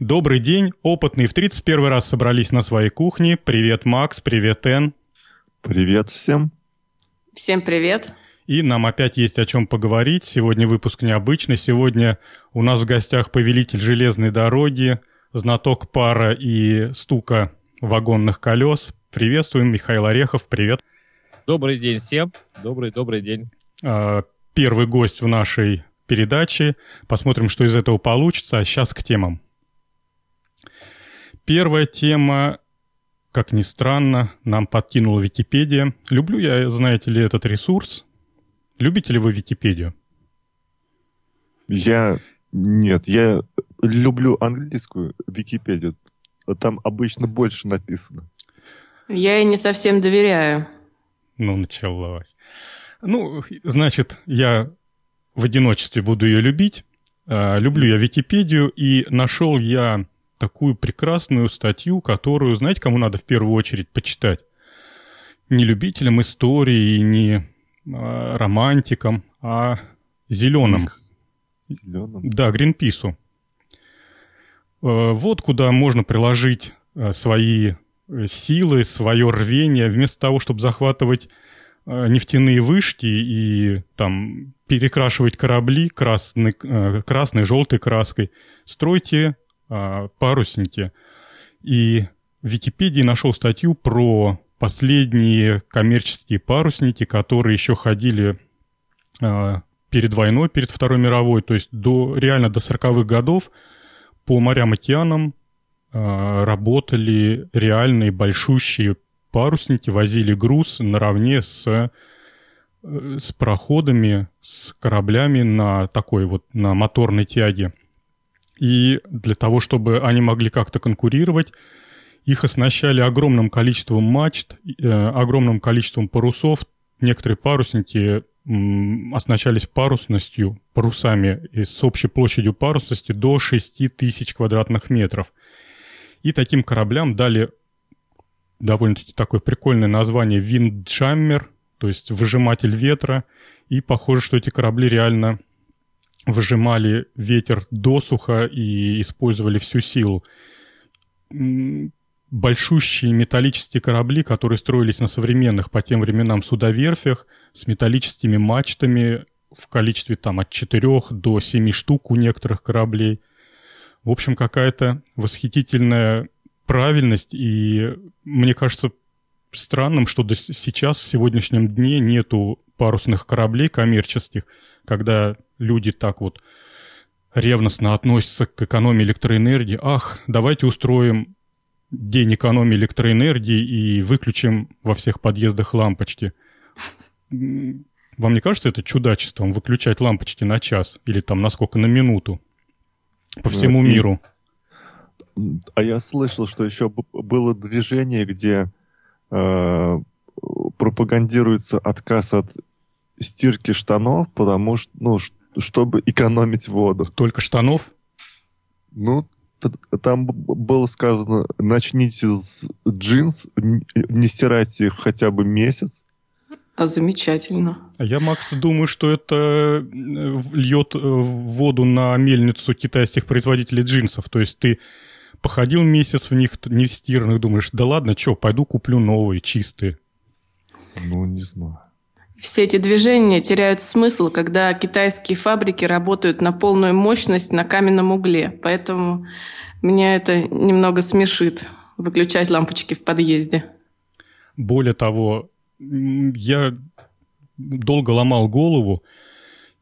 Добрый день, опытные в 31 раз собрались на своей кухне. Привет, Макс, привет, Эн. Привет всем. Всем привет. И нам опять есть о чем поговорить. Сегодня выпуск необычный. Сегодня у нас в гостях повелитель железной дороги, знаток пара и стука вагонных колес. Приветствуем, Михаил Орехов, привет. Добрый день всем. Добрый-добрый день. А, первый гость в нашей передаче. Посмотрим, что из этого получится. А сейчас к темам. Первая тема, как ни странно, нам подкинула Википедия. Люблю я, знаете ли, этот ресурс. Любите ли вы Википедию? Я... Нет, я люблю английскую Википедию. Там обычно больше написано. Я ей не совсем доверяю. Ну, началось. Ну, значит, я в одиночестве буду ее любить. А, люблю я Википедию, и нашел я такую прекрасную статью, которую, знаете, кому надо в первую очередь почитать? Не любителям истории, не а, романтикам, а зеленым. Зеленым. Да, Гринпису. А, вот куда можно приложить свои силы, свое рвение, вместо того, чтобы захватывать Э, нефтяные вышки и там перекрашивать корабли красной, э, красной желтой краской, стройте а, парусники. И в Википедии нашел статью про последние коммерческие парусники, которые еще ходили а, перед войной, перед Второй мировой, то есть до, реально до 40-х годов по морям и океанам а, работали реальные большущие парусники возили груз наравне с, э, с проходами, с кораблями на такой вот, на моторной тяге. И для того, чтобы они могли как-то конкурировать, их оснащали огромным количеством мачт, э, огромным количеством парусов. Некоторые парусники оснащались парусностью, парусами с общей площадью парусности до 6 тысяч квадратных метров. И таким кораблям дали довольно-таки такое прикольное название «Виндджаммер», то есть выжиматель ветра. И похоже, что эти корабли реально выжимали ветер досуха и использовали всю силу. Большущие металлические корабли, которые строились на современных по тем временам судоверфях, с металлическими мачтами в количестве там от 4 до 7 штук у некоторых кораблей. В общем, какая-то восхитительная правильность, и мне кажется странным, что до сейчас, в сегодняшнем дне, нету парусных кораблей коммерческих, когда люди так вот ревностно относятся к экономии электроэнергии. Ах, давайте устроим день экономии электроэнергии и выключим во всех подъездах лампочки. Вам не кажется это чудачеством выключать лампочки на час или там на сколько, на минуту по всему ну, миру? А я слышал, что еще было движение, где э, пропагандируется отказ от стирки штанов, потому что, ну, чтобы экономить воду. Только штанов? Ну, там было сказано, начните с джинс, не стирайте их хотя бы месяц. А замечательно. А я, Макс, думаю, что это э, льет э, воду на мельницу китайских производителей джинсов. То есть ты походил месяц в них не стиранных, думаешь, да ладно, что, пойду куплю новые, чистые. Ну, не знаю. Все эти движения теряют смысл, когда китайские фабрики работают на полную мощность на каменном угле. Поэтому меня это немного смешит, выключать лампочки в подъезде. Более того, я долго ломал голову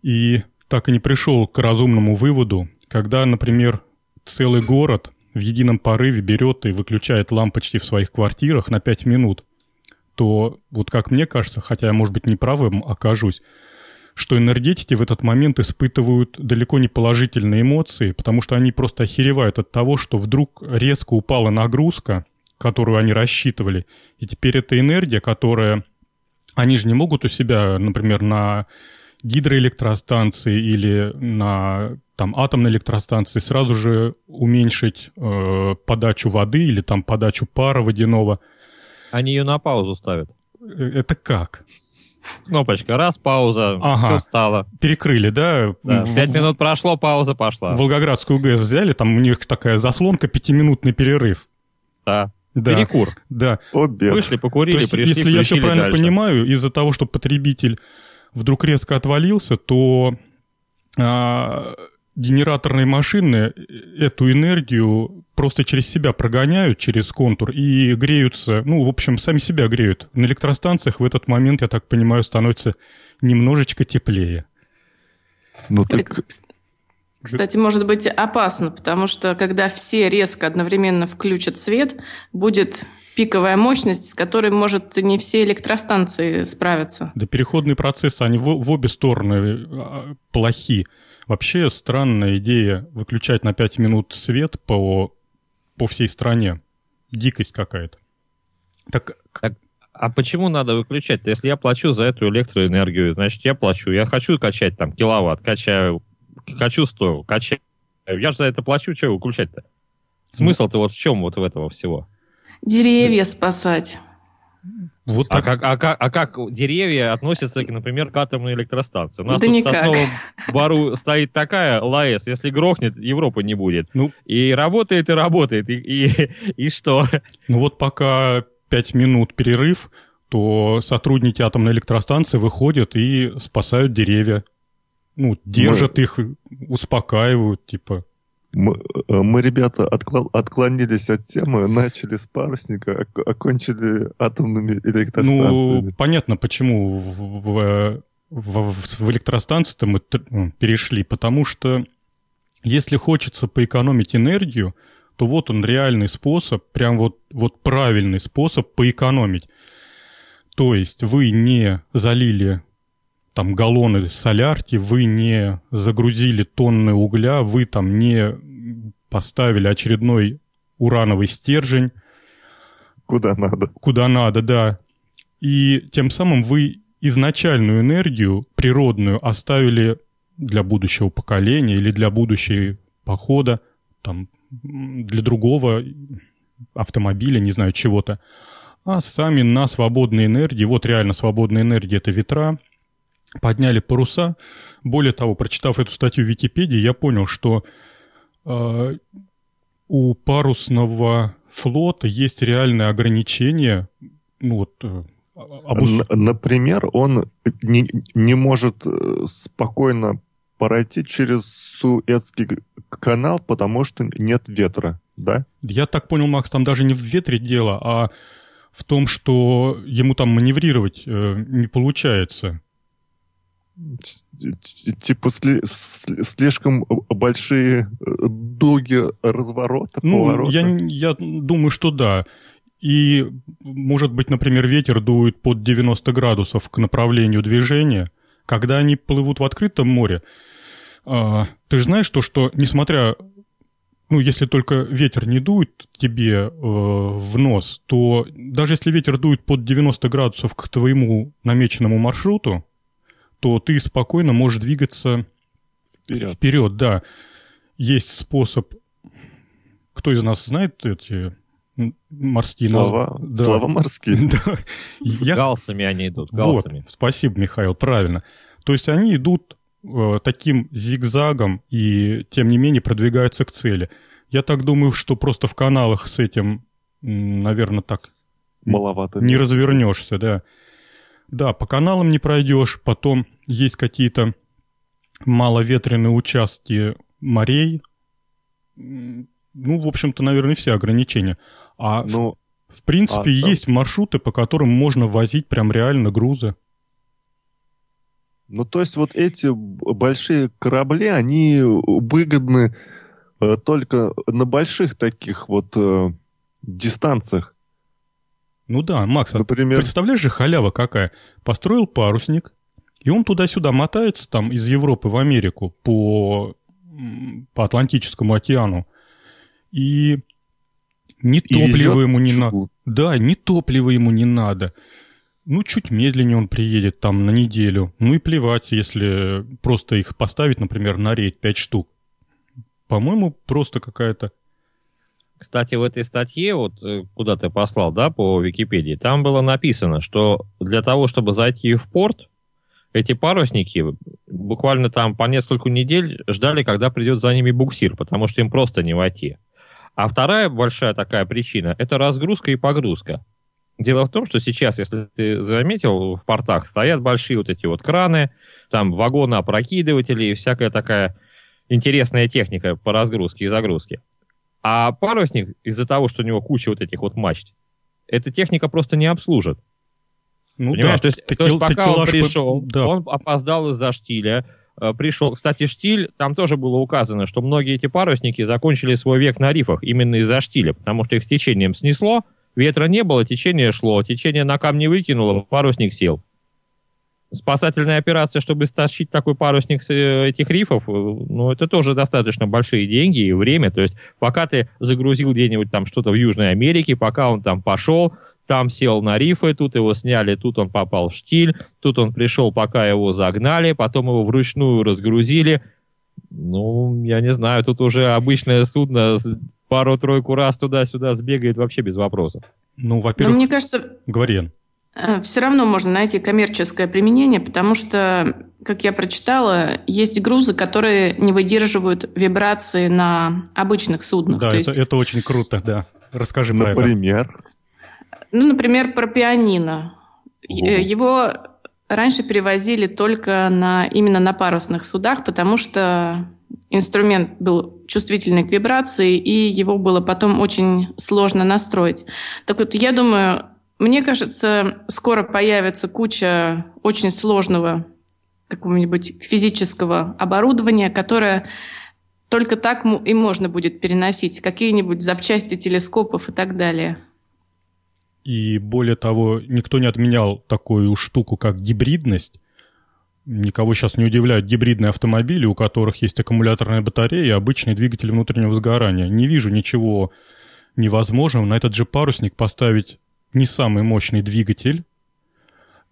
и так и не пришел к разумному выводу, когда, например, целый город в едином порыве берет и выключает лампочки в своих квартирах на 5 минут, то вот как мне кажется, хотя я, может быть, неправым окажусь, что энергетики в этот момент испытывают далеко не положительные эмоции, потому что они просто охеревают от того, что вдруг резко упала нагрузка, которую они рассчитывали, и теперь эта энергия, которая... Они же не могут у себя, например, на гидроэлектростанции или на там, атомной электростанции сразу же уменьшить э, подачу воды или там подачу пара водяного. Они ее на паузу ставят. Э, это как? Кнопочка, раз, пауза, Ага. все стало. Перекрыли, да? Да, Пять минут прошло, пауза пошла. Волгоградскую ГЭС взяли, там у них такая заслонка, пятиминутный перерыв. Да. Да, Перекур. да. Обед. Вышли, То покурили, есть, пришли, если я все правильно дальше. понимаю, из-за того, что потребитель вдруг резко отвалился, то а, генераторные машины эту энергию просто через себя прогоняют, через контур, и греются, ну, в общем, сами себя греют. На электростанциях в этот момент, я так понимаю, становится немножечко теплее. Ну так кс- кстати, может быть опасно, потому что когда все резко одновременно включат свет, будет пиковая мощность, с которой, может, не все электростанции справятся. Да переходные процессы, они в, в обе стороны а, плохи. Вообще странная идея выключать на 5 минут свет по, по всей стране. Дикость какая-то. Так, А почему надо выключать? Если я плачу за эту электроэнергию, значит, я плачу. Я хочу качать там киловатт, качаю. Хочу 100, качаю. Я же за это плачу, что выключать-то? Смысл-то вот в чем вот в этого всего? Деревья спасать. Вот А так. как, а, как, а как деревья относятся, к, например, к атомной электростанции? У нас Да тут никак. в Сосновом Бару стоит такая ЛАЭС, если грохнет, Европы не будет. Ну. И работает, и работает. И, и, и что? Ну вот пока 5 минут перерыв, то сотрудники атомной электростанции выходят и спасают деревья. Ну, держат их, успокаивают, типа. Мы, э, мы, ребята, отклонились от темы, начали с парусника, ок- окончили атомными Ну, электростанциями. понятно, почему в, в, в- в электростанции-то мы ну, перешли, потому что если хочется поэкономить энергию, то вот он реальный способ, прям вот, вот правильный способ поэкономить. То есть вы не залили там галлоны солярки, вы не загрузили тонны угля, вы там не поставили очередной урановый стержень, Куда надо. куда надо, да. И тем самым вы изначальную энергию природную оставили для будущего поколения или для будущего похода, там, для другого автомобиля, не знаю, чего-то. А сами на свободной энергии, вот реально свободная энергия – это ветра, подняли паруса. Более того, прочитав эту статью в Википедии, я понял, что э, у парусного флота есть реальное ограничение, ну вот, э, обус- Н- Например, он не, не может э, спокойно пройти через Суэцкий канал, потому что нет ветра, да? Я так понял, Макс, там даже не в ветре дело, а в том, что ему там маневрировать э, не получается. Типа сли- сли- слишком большие э, дуги разворота, Ну, поворота. я, я думаю, что да. И, может быть, например, ветер дует под 90 градусов к направлению движения. Когда они плывут в открытом море, а, ты же знаешь то, что, несмотря... Ну, если только ветер не дует тебе э, в нос, то даже если ветер дует под 90 градусов к твоему намеченному маршруту, то ты спокойно можешь двигаться Вперед. Вперед, да. Есть способ. Кто из нас знает эти морские Слова, назв- Да. слова морские. Да. Я- Галсами они идут, Вот, галсами. спасибо, Михаил, правильно. То есть они идут э, таким зигзагом и, тем не менее, продвигаются к цели. Я так думаю, что просто в каналах с этим, наверное, так Маловато. не развернешься, да. Да, по каналам не пройдешь, потом есть какие-то маловетренные участки морей. Ну, в общем-то, наверное, все ограничения. А в, Ну, в принципе а там- есть маршруты, по которым можно возить прям реально грузы. ну, то есть вот эти большие корабли, они выгодны э, только на больших таких вот э, дистанциях. Ну да, Макс, а Например, представляешь же халява какая? Построил парусник, и он туда-сюда мотается там из Европы в Америку по, по Атлантическому океану. И ни и топлива везет ему не надо. Да, ни топлива ему не надо. Ну, чуть медленнее он приедет там на неделю. Ну и плевать, если просто их поставить, например, на рейд 5 штук. По-моему, просто какая-то... Кстати, в этой статье, вот э, куда ты послал, да, по Википедии, там было написано, что для того, чтобы зайти в порт, эти парусники буквально там по несколько недель ждали, когда придет за ними буксир, потому что им просто не войти. А вторая большая такая причина – это разгрузка и погрузка. Дело в том, что сейчас, если ты заметил, в портах стоят большие вот эти вот краны, там вагоны опрокидыватели и всякая такая интересная техника по разгрузке и загрузке. А парусник, из-за того, что у него куча вот этих вот мачт, эта техника просто не обслужит. Ну, Понимаешь, да, то есть, то есть пока он пришел, по... да. он опоздал из-за штиля, э, пришел. Кстати, штиль, там тоже было указано, что многие эти парусники закончили свой век на рифах именно из-за штиля, потому что их с течением снесло, ветра не было, течение шло, течение на камни выкинуло, парусник сел спасательная операция, чтобы стащить такой парусник с э, этих рифов, э, ну, это тоже достаточно большие деньги и время. То есть, пока ты загрузил где-нибудь там что-то в Южной Америке, пока он там пошел, там сел на рифы, тут его сняли, тут он попал в штиль, тут он пришел, пока его загнали, потом его вручную разгрузили. Ну, я не знаю, тут уже обычное судно пару-тройку раз туда-сюда сбегает вообще без вопросов. Ну, во-первых... Но мне кажется... Говори, Э, Все равно можно найти коммерческое применение, потому что, как я прочитала, есть грузы, которые не выдерживают вибрации на обычных суднах. Да, То это, есть... это очень круто, да. Расскажи про Например? Ну, например, про пианино. О. Его раньше перевозили только на, именно на парусных судах, потому что инструмент был чувствительный к вибрации, и его было потом очень сложно настроить. Так вот, я думаю, мне кажется, скоро появится куча очень сложного какого-нибудь физического оборудования, которое только так и можно будет переносить какие-нибудь запчасти телескопов и так далее. И более того, никто не отменял такую штуку, как гибридность. Никого сейчас не удивляют гибридные автомобили, у которых есть аккумуляторная батарея и обычный двигатель внутреннего сгорания. Не вижу ничего невозможного на этот же парусник поставить не самый мощный двигатель,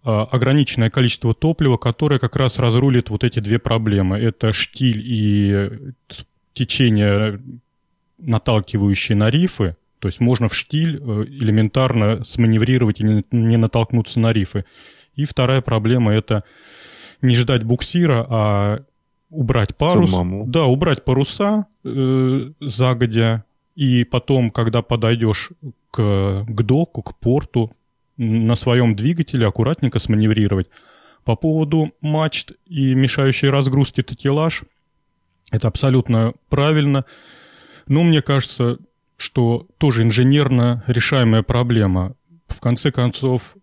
а ограниченное количество топлива, которое как раз разрулит вот эти две проблемы. Это штиль и течение, наталкивающие на рифы. То есть можно в штиль э, элементарно сманеврировать и не натолкнуться на рифы. И вторая проблема – это не ждать буксира, а убрать парус. Самому. Да, убрать паруса э, загодя, и потом, когда подойдешь к, к доку, к порту, на своем двигателе аккуратненько сманеврировать. По поводу мачт и мешающей разгрузки такелаж, это абсолютно правильно. Но мне кажется, что тоже инженерно решаемая проблема. В конце концов,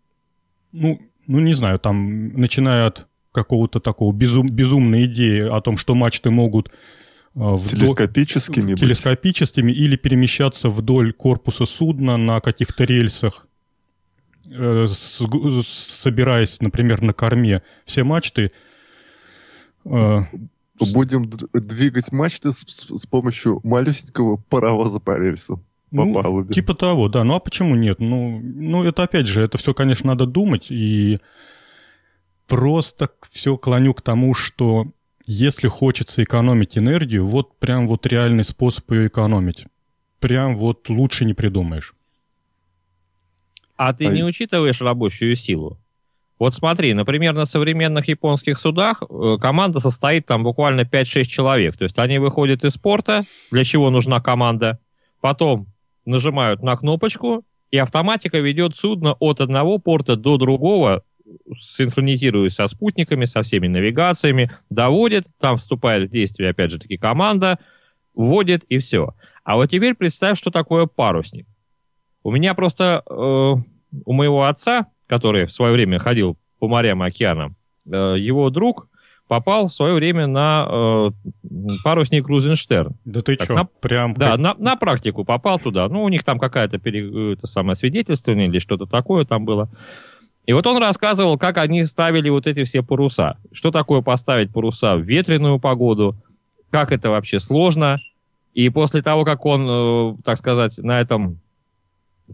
ну, ну не знаю, там, начиная от какого-то такого безум, безумной идеи о том, что мачты могут вдоль, телескопическими, телескопическими или перемещаться вдоль корпуса судна на каких-то рельсах, э, с, собираясь, например, на корме. Все мачты... Э, Будем двигать мачты с, с помощью малюсенького паровоза по рельсам. По ну, палубе. Типа того, да. Ну а почему нет? Ну, ну, это опять же, это все, конечно, надо думать. И просто все клоню к тому, что если хочется экономить энергию, вот прям вот реальный способ ее экономить. Прям вот лучше не придумаешь. А ты а... не учитываешь рабочую силу? Вот смотри, например, на современных японских судах э, команда состоит там буквально 5-6 человек. То есть они выходят из порта, для чего нужна команда, потом нажимают на кнопочку, и автоматика ведет судно от одного порта до другого синхронизируясь со спутниками, со всеми навигациями, доводит, там вступает в действие, опять же таки, команда, вводит и все. А вот теперь представь, что такое парусник. У меня просто, э, у моего отца, который в свое время ходил по морям и океанам, э, его друг попал в свое время на э, парусник Крузенштерн. Да ты что, прям... Да, на, на практику попал туда. Ну, у них там какая-то пере, это самое свидетельствование или что-то такое там было. И вот он рассказывал, как они ставили вот эти все паруса. Что такое поставить паруса в ветреную погоду, как это вообще сложно. И после того, как он, э, так сказать, на этом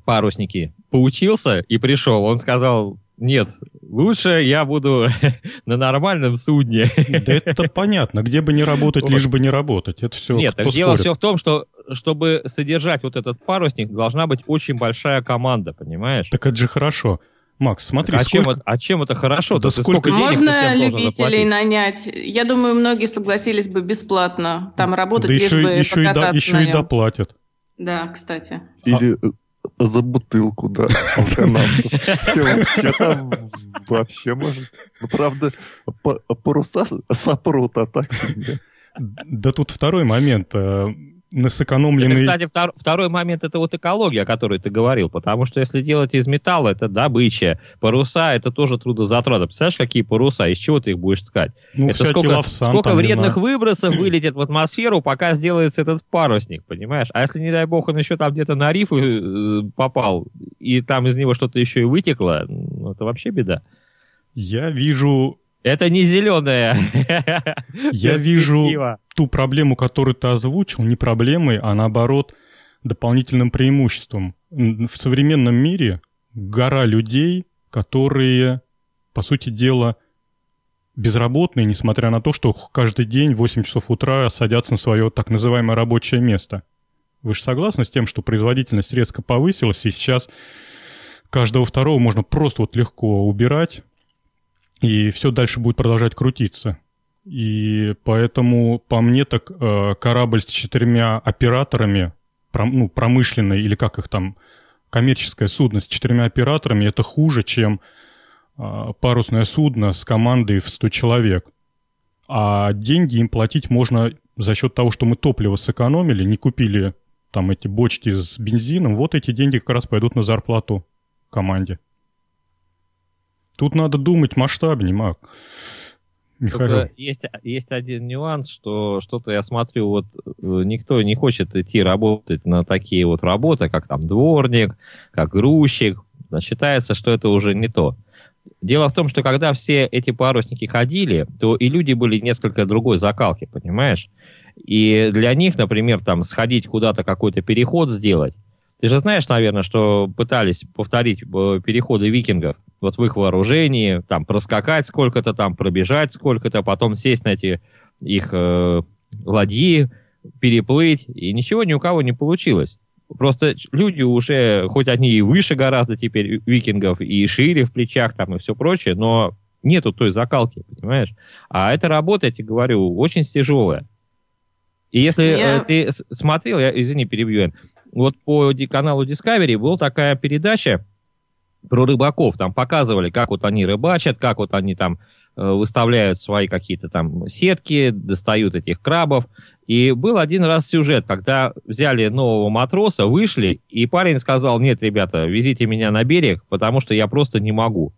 паруснике поучился и пришел, он сказал, Нет, лучше я буду на нормальном судне. Да это понятно. Где бы не работать, лишь бы не работать. Это все Нет, так дело все в том, что чтобы содержать вот этот парусник, должна быть очень большая команда, понимаешь? Так это же хорошо. Макс, смотри, а, сколько... чем, а чем это хорошо? Да сколько... сколько Можно любителей нанять. Я думаю, многие согласились бы бесплатно там работать, да лишь еще, бы еще и, до, еще и доплатят. Да, кстати. Или а за бутылку, да, Вообще там вообще может... Ну, правда, паруса сопрут, а так... Да. Тут второй момент. На сэкономленный... Это, кстати, втор, второй момент, это вот экология, о которой ты говорил, потому что если делать из металла, это добыча, паруса, это тоже трудозатраты. Представляешь, какие паруса, из чего ты их будешь ткать? Ну, это сколько, сколько вредных выбросов вылетит в атмосферу, пока сделается этот парусник, понимаешь? А если, не дай бог, он еще там где-то на рифы э, попал, и там из него что-то еще и вытекло, ну, это вообще беда. Я вижу это не зеленая. Я вижу ту проблему, которую ты озвучил, не проблемой, а наоборот дополнительным преимуществом. В современном мире гора людей, которые, по сути дела, безработные, несмотря на то, что каждый день в 8 часов утра садятся на свое так называемое рабочее место. Вы же согласны с тем, что производительность резко повысилась, и сейчас каждого второго можно просто вот легко убирать, и все дальше будет продолжать крутиться. И поэтому, по мне, так э, корабль с четырьмя операторами, ну, промышленный или как их там, коммерческое судно с четырьмя операторами, это хуже, чем э, парусное судно с командой в 100 человек. А деньги им платить можно за счет того, что мы топливо сэкономили, не купили там эти бочки с бензином, вот эти деньги как раз пойдут на зарплату команде. Тут надо думать масштабнее, Мак. Михаил. есть, есть один нюанс, что что-то я смотрю, вот э, никто не хочет идти работать на такие вот работы, как там дворник, как грузчик. Считается, что это уже не то. Дело в том, что когда все эти парусники ходили, то и люди были несколько другой закалки, понимаешь? И для них, например, там сходить куда-то какой-то переход сделать, ты же знаешь, наверное, что пытались повторить э, переходы викингов вот в их вооружении, там проскакать сколько-то, там пробежать сколько-то, потом сесть на эти их э, ладьи, переплыть, и ничего ни у кого не получилось. Просто люди уже, хоть они и выше гораздо теперь викингов, и шире в плечах там и все прочее, но нету той закалки, понимаешь? А эта работа, я тебе говорю, очень тяжелая. И если я... э, ты смотрел, я, извини, перебью, вот по каналу Discovery была такая передача про рыбаков. Там показывали, как вот они рыбачат, как вот они там э, выставляют свои какие-то там сетки, достают этих крабов. И был один раз сюжет, когда взяли нового матроса, вышли, и парень сказал, нет, ребята, везите меня на берег, потому что я просто не могу.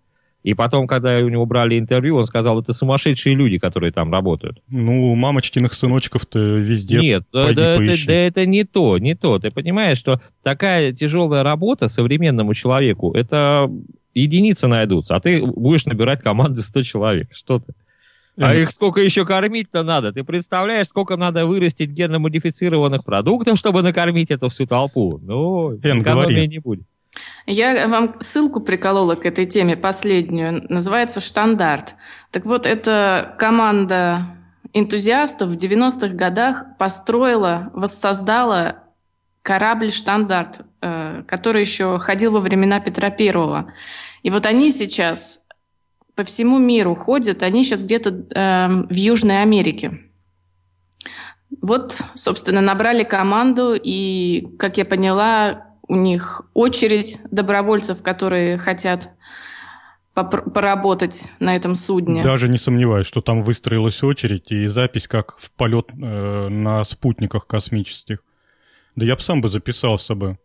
И потом, когда у него брали интервью, он сказал, это сумасшедшие люди, которые там работают. Ну, мамочкиных сыночков-то везде Нет, да, да, да, да это не то, не то. Ты понимаешь, что такая тяжелая работа современному человеку, это единицы найдутся, а ты будешь набирать команды 100 человек. Что ты? А их сколько еще кормить-то надо? Ты представляешь, сколько надо вырастить генно-модифицированных продуктов, чтобы накормить эту всю толпу? Ну, Эн, экономии говори. не будет. Я вам ссылку приколола к этой теме, последнюю. Называется «Штандарт». Так вот, эта команда энтузиастов в 90-х годах построила, воссоздала корабль «Штандарт», э, который еще ходил во времена Петра Первого. И вот они сейчас по всему миру ходят, они сейчас где-то э, в Южной Америке. Вот, собственно, набрали команду, и, как я поняла, у них очередь добровольцев, которые хотят поработать на этом судне. Даже не сомневаюсь, что там выстроилась очередь и запись как в полет э, на спутниках космических. Да я бы сам бы записался бы.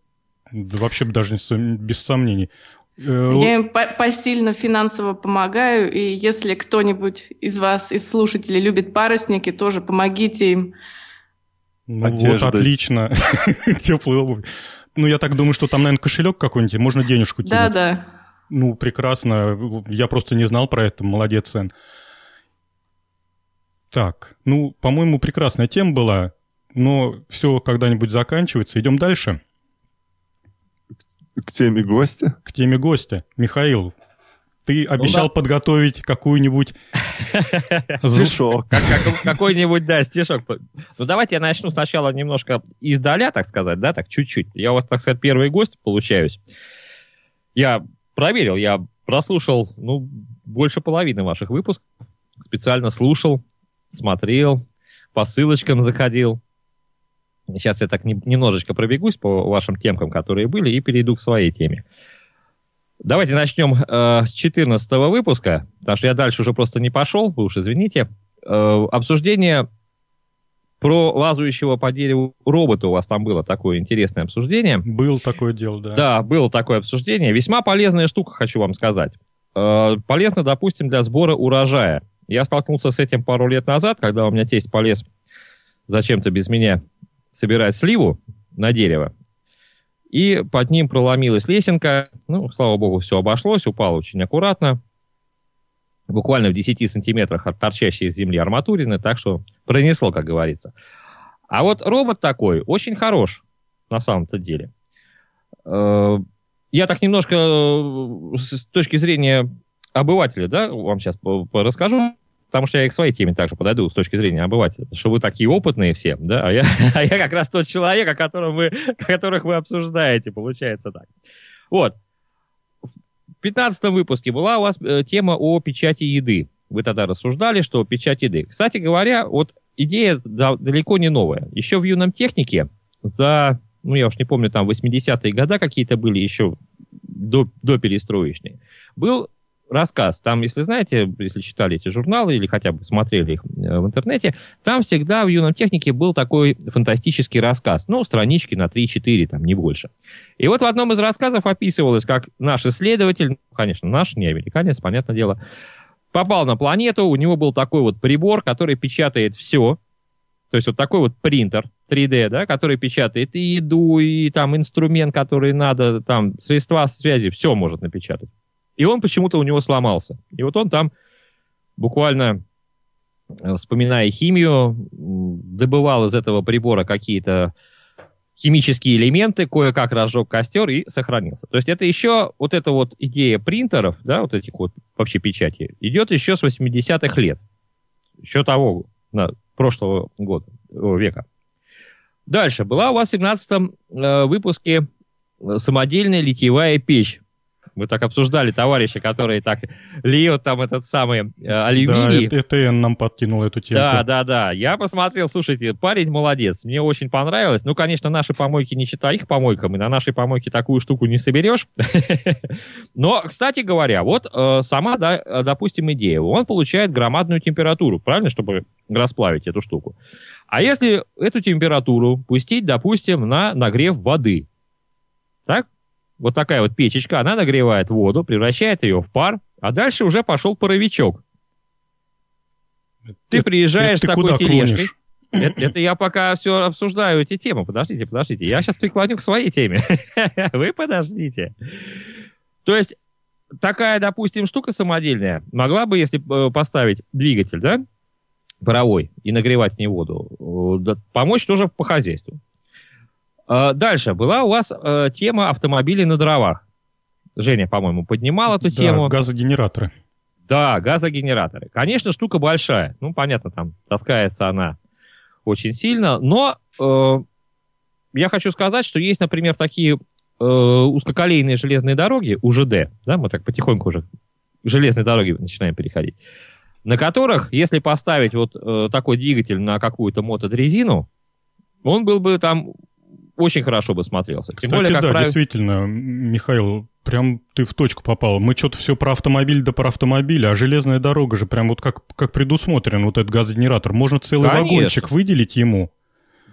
Да вообще бы даже не, без сомнений. Э, я им посильно финансово помогаю, и если кто-нибудь из вас, из слушателей, любит парусники, тоже помогите им. Ну вот, отлично. Теплый обувь. Ну, я так думаю, что там, наверное, кошелек какой-нибудь, можно денежку кинуть. Да, да. Ну, прекрасно. Я просто не знал про это. Молодец, Сэн. Так, ну, по-моему, прекрасная тема была, но все когда-нибудь заканчивается. Идем дальше. К теме гостя? К теме гостя. Михаил, Ты обещал ну, да. подготовить какую-нибудь... Стишок. Какой-нибудь, да, стишок. Ну, давайте я начну сначала немножко издаля, так сказать, да, так чуть-чуть. Я у вас, так сказать, первый гость получаюсь. Я проверил, я прослушал, ну, больше половины ваших выпусков. Специально слушал, смотрел, по ссылочкам заходил. Сейчас я так немножечко пробегусь по вашим темкам, которые были, и перейду к своей теме. Давайте начнем э, с 14 выпуска, потому что я дальше уже просто не пошел, вы уж извините. Э, обсуждение про лазающего по дереву робота у вас там было такое интересное обсуждение. Был такое дело, да. Да, было такое обсуждение. Весьма полезная штука, хочу вам сказать. Э, полезно, допустим, для сбора урожая. Я столкнулся с этим пару лет назад, когда у меня тесть полез зачем-то без меня собирать сливу на дерево и под ним проломилась лесенка. Ну, слава богу, все обошлось, упало очень аккуратно. Буквально в 10 сантиметрах от торчащей из земли арматурины, так что пронесло, как говорится. А вот робот такой очень хорош на самом-то деле. Э, я так немножко э, с точки зрения обывателя, да, вам сейчас расскажу потому что я и к своей теме также подойду с точки зрения обывателя, что вы такие опытные все, да, а я, а я как раз тот человек, о котором вы, которых вы обсуждаете, получается так. Вот. В 15 выпуске была у вас э, тема о печати еды. Вы тогда рассуждали, что печать еды. Кстати говоря, вот идея да, далеко не новая. Еще в юном технике за, ну я уж не помню, там 80-е годы какие-то были еще до, до перестроечные, был рассказ. Там, если знаете, если читали эти журналы или хотя бы смотрели их э, в интернете, там всегда в юном технике был такой фантастический рассказ. Ну, странички на 3-4, там, не больше. И вот в одном из рассказов описывалось, как наш исследователь, конечно, наш, не американец, понятное дело, попал на планету, у него был такой вот прибор, который печатает все, то есть вот такой вот принтер 3D, да, который печатает и еду, и там инструмент, который надо, там средства связи, все может напечатать. И он почему-то у него сломался. И вот он там буквально, э, вспоминая химию, добывал из этого прибора какие-то химические элементы, кое-как разжег костер и сохранился. То есть это еще вот эта вот идея принтеров, да, вот этих вот вообще печати, идет еще с 80-х лет. Еще того, на, прошлого года, века. Дальше. Была у вас в 17 э, выпуске э, самодельная литьевая печь мы так обсуждали товарища, которые так льют там этот самый э, алюминий. Да, ЭТН нам подкинул эту тему. Да, да, да. Я посмотрел, слушайте, парень молодец. Мне очень понравилось. Ну, конечно, наши помойки не считай их помойками. На нашей помойке такую штуку не соберешь. Но, кстати говоря, вот э, сама, да, допустим, идея. Он получает громадную температуру, правильно, чтобы расплавить эту штуку. А если эту температуру пустить, допустим, на нагрев воды, так? Вот такая вот печечка, она нагревает воду, превращает ее в пар, а дальше уже пошел паровичок. Ты приезжаешь это, с такой тележкой. Это, это я пока все обсуждаю эти темы. Подождите, подождите. Я сейчас преклоню к своей теме. Вы подождите. То есть такая, допустим, штука самодельная могла бы, если э, поставить двигатель, да, паровой, и нагревать в ней воду, э, помочь тоже по хозяйству. А, дальше. Была у вас э, тема автомобилей на дровах. Женя, по-моему, поднимал эту да, тему. газогенераторы. Да, газогенераторы. Конечно, штука большая. Ну, понятно, там таскается она очень сильно. Но э, я хочу сказать, что есть, например, такие э, узкоколейные железные дороги, УЖД, да, мы так потихоньку уже железные дороги начинаем переходить, на которых, если поставить вот э, такой двигатель на какую-то мотодрезину, он был бы там очень хорошо бы смотрелся. Кстати, Тем более, как да, правило... действительно, Михаил, прям ты в точку попал. Мы что-то все про автомобиль да про автомобиль, а железная дорога же прям вот как, как предусмотрен вот этот газогенератор. Можно целый Конечно. вагончик выделить ему.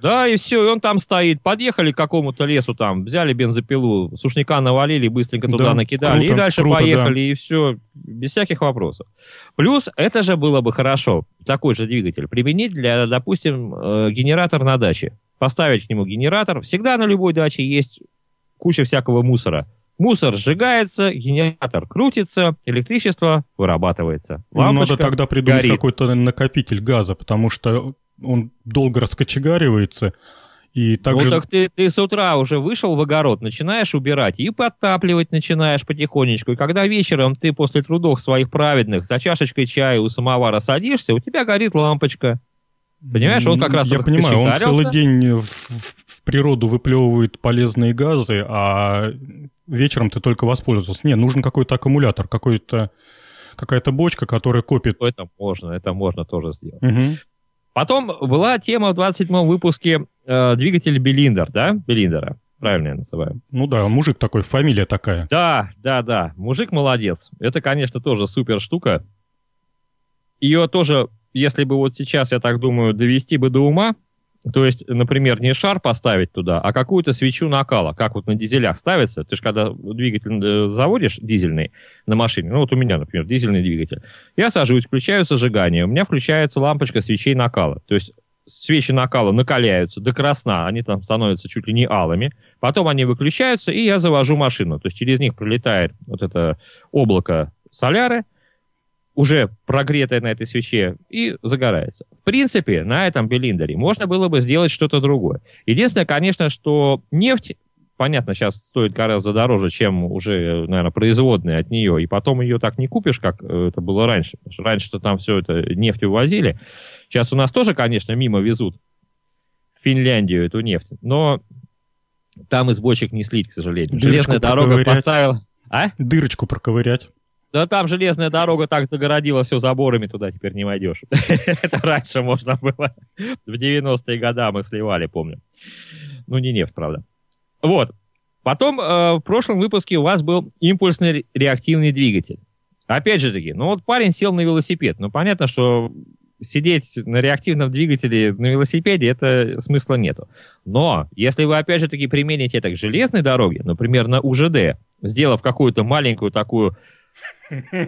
Да, и все, и он там стоит. Подъехали к какому-то лесу там, взяли бензопилу, сушняка навалили, быстренько туда да, накидали, круто, и дальше круто, поехали, да. и все, без всяких вопросов. Плюс, это же было бы хорошо, такой же двигатель, применить для, допустим, э, генератор на даче поставить к нему генератор. Всегда на любой даче есть куча всякого мусора. Мусор сжигается, генератор крутится, электричество вырабатывается. Лампочка Надо тогда придумать горит. какой-то накопитель газа, потому что он долго раскочегаривается, И также... Ну так ты, ты с утра уже вышел в огород, начинаешь убирать и подтапливать начинаешь потихонечку. И когда вечером ты после трудов своих праведных за чашечкой чая у самовара садишься, у тебя горит лампочка. Понимаешь, он как раз... Я понимаю, он целый день в, в- природу выплевывает полезные газы, а вечером ты только воспользовался. Не, нужен какой-то аккумулятор, какой-то какая-то бочка, которая копит. Это можно, это можно тоже сделать. Мгм. Потом была тема в 27-м выпуске э, двигатель Белиндер, да? Белиндера, правильно я называю. Ну да, мужик такой, фамилия такая. Да, да, да. Мужик молодец. Это, конечно, тоже супер штука. Ее тоже, если бы вот сейчас, я так думаю, довести бы до ума, то есть, например, не шар поставить туда, а какую-то свечу накала, как вот на дизелях ставится. Ты же когда двигатель э, заводишь дизельный на машине, ну вот у меня, например, дизельный двигатель, я сажусь, включаю зажигание, у меня включается лампочка свечей накала. То есть свечи накала накаляются до красна, они там становятся чуть ли не алыми, потом они выключаются, и я завожу машину. То есть через них пролетает вот это облако соляры, уже прогретое на этой свече, и загорается. В принципе, на этом билиндере можно было бы сделать что-то другое. Единственное, конечно, что нефть, понятно, сейчас стоит гораздо дороже, чем уже, наверное, производная от нее, и потом ее так не купишь, как э, это было раньше. Потому что раньше-то там все это нефть увозили. Сейчас у нас тоже, конечно, мимо везут в Финляндию эту нефть, но там из бочек не слить, к сожалению. Дырочку Железная дорога поставила... А? Дырочку проковырять. Да там железная дорога так загородила все заборами, туда теперь не войдешь. Это раньше можно было. В 90-е годы мы сливали, помню. Ну, не нефть, правда. Вот. Потом э, в прошлом выпуске у вас был импульсный реактивный двигатель. Опять же таки, ну вот парень сел на велосипед. Ну, понятно, что сидеть на реактивном двигателе на велосипеде, это смысла нету. Но, если вы, опять же таки, примените это к железной дороге, например, на УЖД, сделав какую-то маленькую такую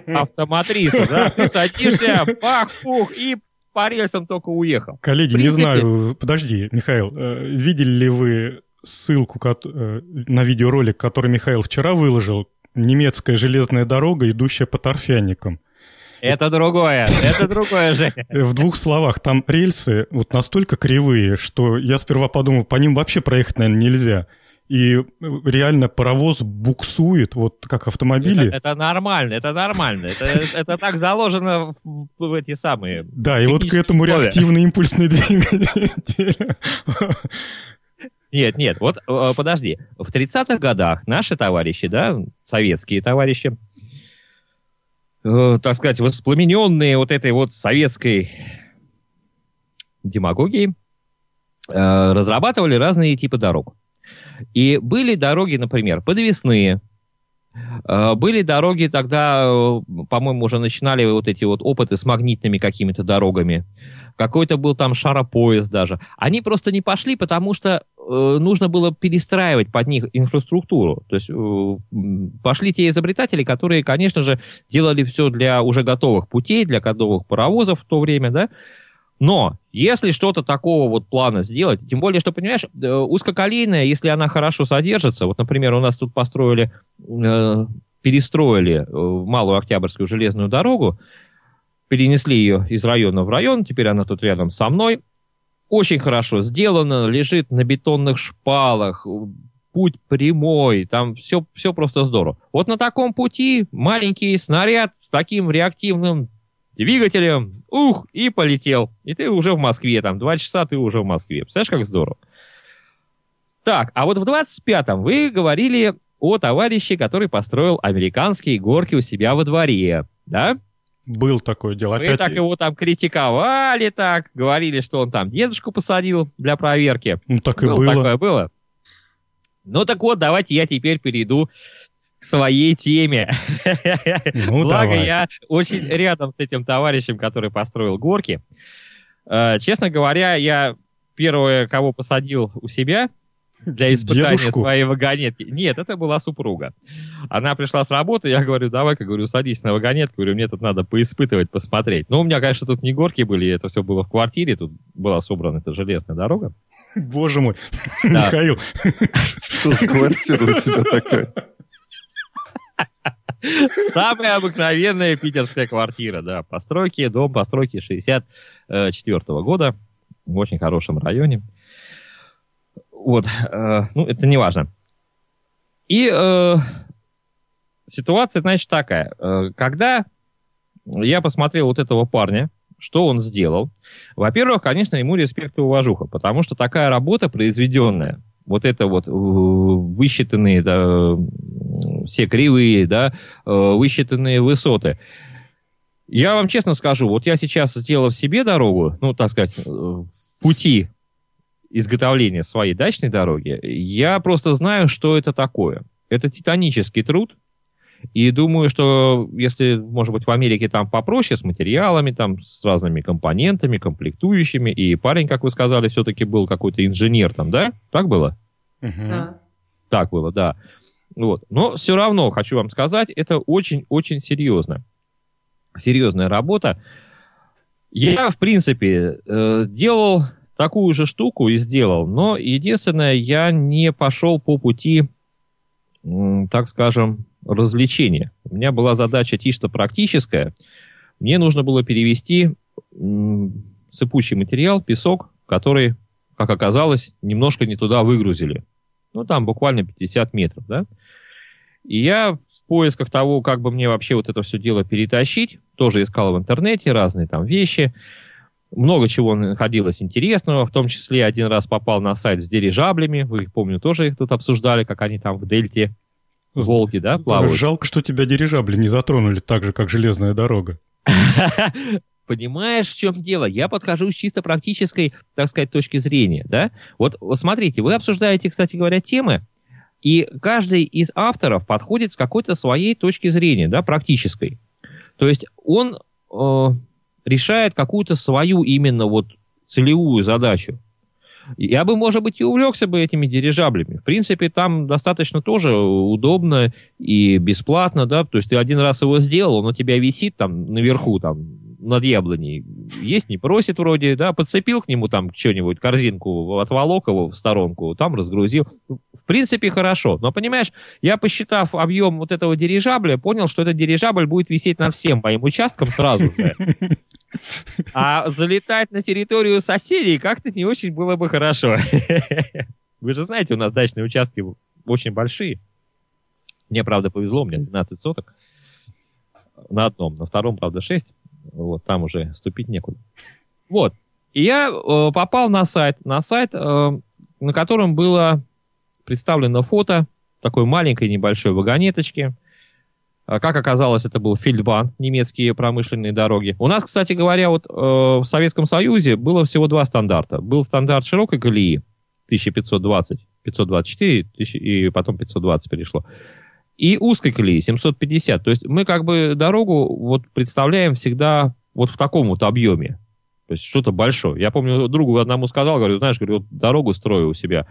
автоматрису, да, ты садишься, пах-пух, и по рельсам только уехал. Коллеги, не знаю, подожди, Михаил, э, видели ли вы ссылку э, на видеоролик, который Михаил вчера выложил? Немецкая железная дорога, идущая по торфяникам. Это другое, это другое, Женя. Э, В двух словах, там рельсы вот настолько кривые, что я сперва подумал, по ним вообще проехать, наверное, нельзя. И э, реально паровоз буксует, вот как автомобили. Это, это нормально, это нормально. Это, это так заложено в, эти самые... Да, и вот к этому реактивный импульсный двигатель. Нет, нет, вот э, подожди. В 30-х годах наши товарищи, да, советские товарищи, э, так сказать, воспламененные вот этой вот советской демагогией, э, разрабатывали разные типы дорог. И были дороги, например, подвесные, э, были дороги тогда, э, по-моему, уже начинали вот эти вот опыты с магнитными какими-то дорогами. Какой-то был там шаропоезд даже. Они просто не пошли, потому что э, нужно было перестраивать под них инфраструктуру. То есть э, пошли те изобретатели, которые, конечно же, делали все для уже готовых путей, для готовых паровозов в то время, да. Но если что-то такого вот плана сделать, тем более, что, понимаешь, э, узкоколейная, если она хорошо содержится, вот, например, у нас тут построили, э, перестроили э, Малую Октябрьскую железную дорогу, перенесли ее из района в район, теперь она тут рядом со мной. Очень хорошо сделано, лежит на бетонных шпалах, путь прямой, там все, все просто здорово. Вот на таком пути маленький снаряд с таким реактивным двигателем, ух, и полетел. И ты уже в Москве, там, два часа ты уже в Москве. Представляешь, как здорово? Так, а вот в 25-м вы говорили о товарище, который построил американские горки у себя во дворе, да? Был такое дело. Вы Опять так его там критиковали, так, говорили, что он там дедушку посадил для проверки. Ну так и Было было. Такое было. Ну так вот, давайте я теперь перейду своей теме. Ну, Благо, давай. я очень рядом с этим товарищем, который построил горки. Э, Честно говоря, я первое, кого посадил у себя для испытания Дедушку? своей вагонетки. Нет, это была супруга. Она пришла с работы, я говорю, давай-ка, говорю, садись на вагонетку, говорю, мне тут надо поиспытывать, посмотреть. Но у меня, конечно, тут не горки были, это все было в квартире, тут была собрана эта железная дорога. Боже мой. Да. Михаил, Что за квартира у тебя такая? Самая обыкновенная питерская квартира, да. Постройки, дом постройки 64 года в очень хорошем районе. Вот, э, ну, это не важно. И э, ситуация, значит, такая. Э, когда я посмотрел вот этого парня, что он сделал, во-первых, конечно, ему респект и уважуха, потому что такая работа произведенная, вот это вот э, высчитанные да, все кривые, да, э, высчитанные высоты. Я вам честно скажу, вот я сейчас сделал себе дорогу, ну, так сказать, в пути изготовления своей дачной дороги, я просто знаю, что это такое. Это титанический труд, и думаю, что если, может быть, в Америке там попроще с материалами, там с разными компонентами, комплектующими, и парень, как вы сказали, все-таки был какой-то инженер там, да? Так было? Угу. Да. Так было, да. Вот. Но все равно, хочу вам сказать, это очень-очень серьезно. Серьезная работа. Я, в принципе, э, делал такую же штуку и сделал, но единственное, я не пошел по пути, так скажем, развлечения. У меня была задача чисто практическая. Мне нужно было перевести сыпучий материал, песок, который, как оказалось, немножко не туда выгрузили. Ну, там буквально 50 метров, да. И я в поисках того, как бы мне вообще вот это все дело перетащить, тоже искал в интернете разные там вещи. Много чего находилось интересного, в том числе один раз попал на сайт с дирижаблями, вы помню, тоже их тут обсуждали, как они там в дельте Волги, да, плавают. Жалко, что тебя дирижабли не затронули так же, как железная дорога. Понимаешь, в чем дело? Я подхожу с чисто практической, так сказать, точки зрения, да? Вот, вот смотрите, вы обсуждаете, кстати говоря, темы, и каждый из авторов подходит с какой-то своей точки зрения, да, практической. То есть он э, решает какую-то свою именно вот целевую задачу. Я бы, может быть, и увлекся бы этими дирижаблями. В принципе, там достаточно тоже удобно и бесплатно, да, то есть ты один раз его сделал, он у тебя висит там наверху, там, над яблоней. Есть, не просит вроде, да, подцепил к нему там что-нибудь, корзинку, отволок его в сторонку, там разгрузил. В принципе, хорошо. Но, понимаешь, я, посчитав объем вот этого дирижабля, понял, что этот дирижабль будет висеть над всем моим участком сразу же. А залетать на территорию соседей как-то не очень было бы хорошо. Вы же знаете, у нас дачные участки очень большие. Мне, правда, повезло, у меня 12 соток на одном, на втором, правда, 6. Вот, там уже ступить некуда. Вот. И я э, попал на сайт, на сайт, э, на котором было представлено фото такой маленькой небольшой вагонеточки. А, как оказалось, это был Фельдбан, немецкие промышленные дороги. У нас, кстати говоря, вот э, в Советском Союзе было всего два стандарта. Был стандарт широкой колеи 1520, 524 и потом 520 перешло и узкой колеи 750. То есть мы как бы дорогу вот представляем всегда вот в таком вот объеме. То есть что-то большое. Я помню, другу одному сказал, говорю, знаешь, говорю, вот дорогу строю у себя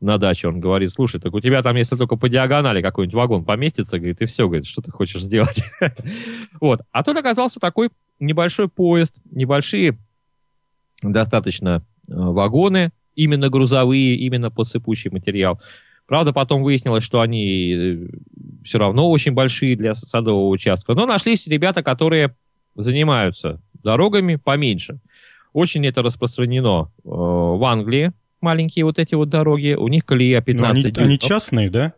на даче. Он говорит, слушай, так у тебя там, если только по диагонали какой-нибудь вагон поместится, говорит, и все, говорит, что ты хочешь сделать. вот. А тут оказался такой небольшой поезд, небольшие достаточно э, вагоны, именно грузовые, именно сыпучий материал. Правда, потом выяснилось, что они э, все равно очень большие для садового участка. Но нашлись ребята, которые занимаются дорогами поменьше. Очень это распространено э, в Англии, маленькие вот эти вот дороги. У них колея 15 они, они частные, да?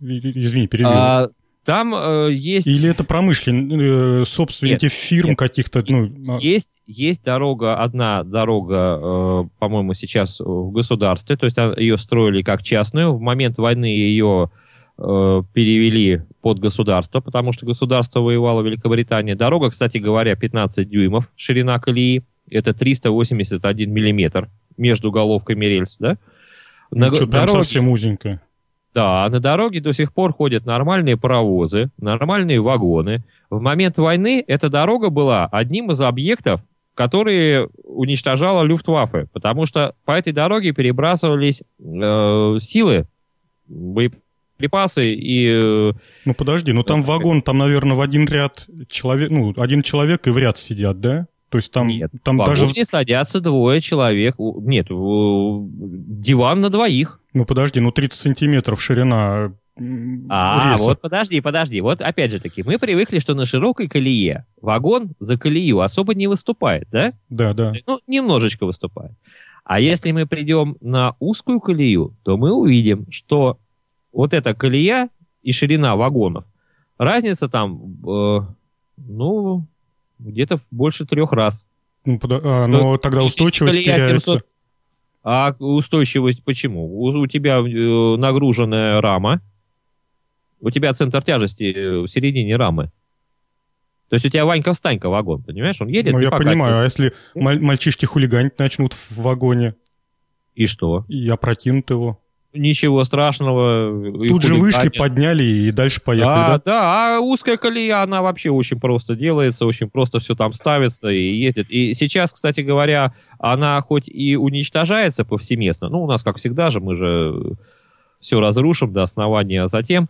Извини, перебил. А, там э, есть... Или это промышленные, э, собственники нет, фирм нет. каких-то... Ну... А есть, есть дорога, одна дорога, э, по-моему, сейчас в государстве, то есть а, ее строили как частную. В момент войны ее э, перевели под государство, потому что государство воевало Великобритания. Дорога, кстати говоря, 15 дюймов, ширина колеи, это 381 миллиметр между головками рельс, да? Ну, На, что, прям дороге... совсем узенькая. Да, на дороге до сих пор ходят нормальные паровозы, нормальные вагоны. В момент войны эта дорога была одним из объектов, которые уничтожала Люфтваффе, потому что по этой дороге перебрасывались э, силы, боеприпасы и... Э, ну подожди, ну там вагон, там, наверное, в один ряд человек, ну, один человек и в ряд сидят, да? То есть там, Нет, там в даже... садятся двое человек. Нет, диван на двоих. Ну подожди, ну 30 сантиметров ширина а, рельса. вот подожди, подожди. Вот опять же таки, мы привыкли, что на широкой колее вагон за колею особо не выступает, да? Да, да. Ну, немножечко выступает. А если мы придем на узкую колею, то мы увидим, что вот эта колея и ширина вагонов, разница там, э, ну, где-то больше трех раз. Ну, подо- а, но Ну, тогда устойчивость теряется. 700 А устойчивость почему? У, у тебя э, нагруженная рама, у тебя центр тяжести э, в середине рамы. То есть у тебя Ванька-встанька вагон, понимаешь? Он едет Ну, я понимаю, а если маль- мальчишки хулиганить начнут в вагоне И что? и опрокинут его? Ничего страшного. Тут же вышли, подняли и дальше поехали, Да, да? да, а узкая колея, она вообще очень просто делается, очень просто все там ставится и ездит. И сейчас, кстати говоря, она хоть и уничтожается повсеместно, ну, у нас, как всегда же, мы же все разрушим до основания, а затем...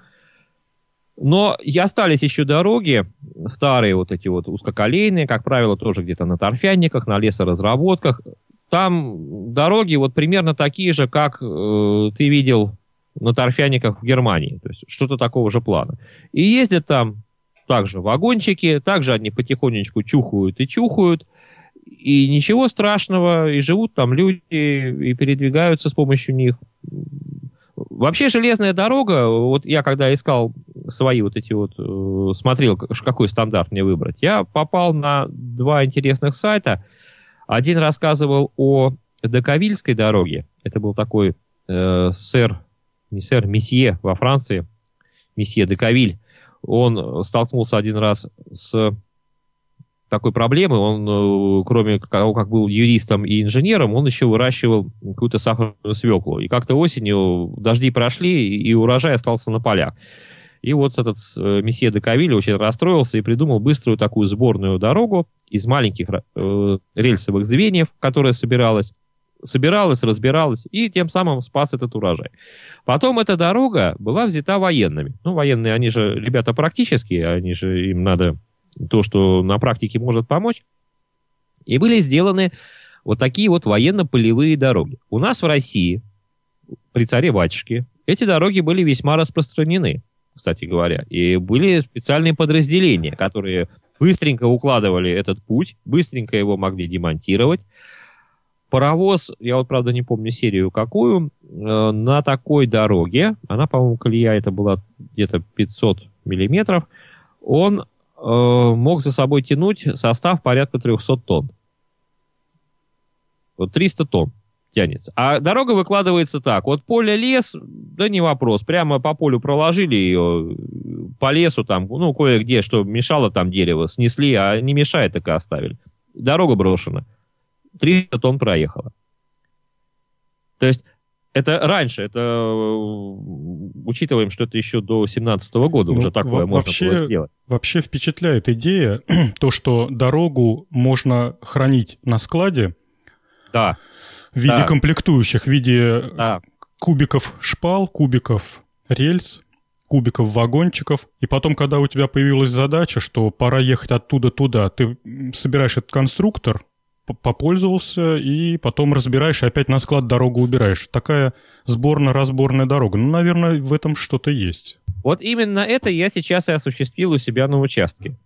Но и остались еще дороги, старые вот эти вот узкоколейные, как правило, тоже где-то на торфянниках, на лесоразработках. Там дороги вот примерно такие же, как э, ты видел на торфяниках в Германии. То есть что-то такого же плана. И ездят там также вагончики, также они потихонечку чухают и чухают. И ничего страшного, и живут там люди, и передвигаются с помощью них. Вообще железная дорога, вот я когда искал свои вот эти вот, э, смотрел, какой стандарт мне выбрать, я попал на два интересных сайта. Один рассказывал о Дековильской дороге. Это был такой э, сэр, не сэр, месье во Франции, месье Дековиль. Он столкнулся один раз с такой проблемой. Он, э, кроме того, как был юристом и инженером, он еще выращивал какую-то сахарную свеклу. И как-то осенью дожди прошли, и урожай остался на полях. И вот этот э, месье Дековиль очень расстроился и придумал быструю такую сборную дорогу из маленьких э, рельсовых звеньев, которая собиралась, собиралась, разбиралась, и тем самым спас этот урожай. Потом эта дорога была взята военными. Ну, военные, они же ребята практические, они же, им надо то, что на практике может помочь. И были сделаны вот такие вот военно-полевые дороги. У нас в России, при царе-батюшке, эти дороги были весьма распространены, кстати говоря. И были специальные подразделения, которые быстренько укладывали этот путь, быстренько его могли демонтировать. Паровоз, я вот, правда, не помню серию какую, э, на такой дороге, она, по-моему, колея это была где-то 500 миллиметров, он э, мог за собой тянуть состав порядка 300 тонн. Вот 300 тонн тянется. А дорога выкладывается так. Вот поле лес, да не вопрос. Прямо по полю проложили ее, по лесу там, ну, кое-где, что мешало там дерево, снесли, а не мешает, так и оставили. Дорога брошена. 300 тонн проехала. То есть это раньше, это э, учитываем, что это еще до 17 года Ну, уже такое во- можно вообще- было сделать. Вообще впечатляет идея, то, что дорогу можно хранить на складе Да, в виде Да. комплектующих, в виде да. кубиков шпал, кубиков рельс, кубиков вагончиков. И потом, когда у тебя появилась задача, что пора ехать оттуда туда, ты собираешь этот конструктор, попользовался, и потом разбираешь, и опять на склад дорогу убираешь. Такая сборно-разборная дорога. Ну, наверное, в этом что-то есть. Вот именно это я сейчас и осуществил у себя на участке.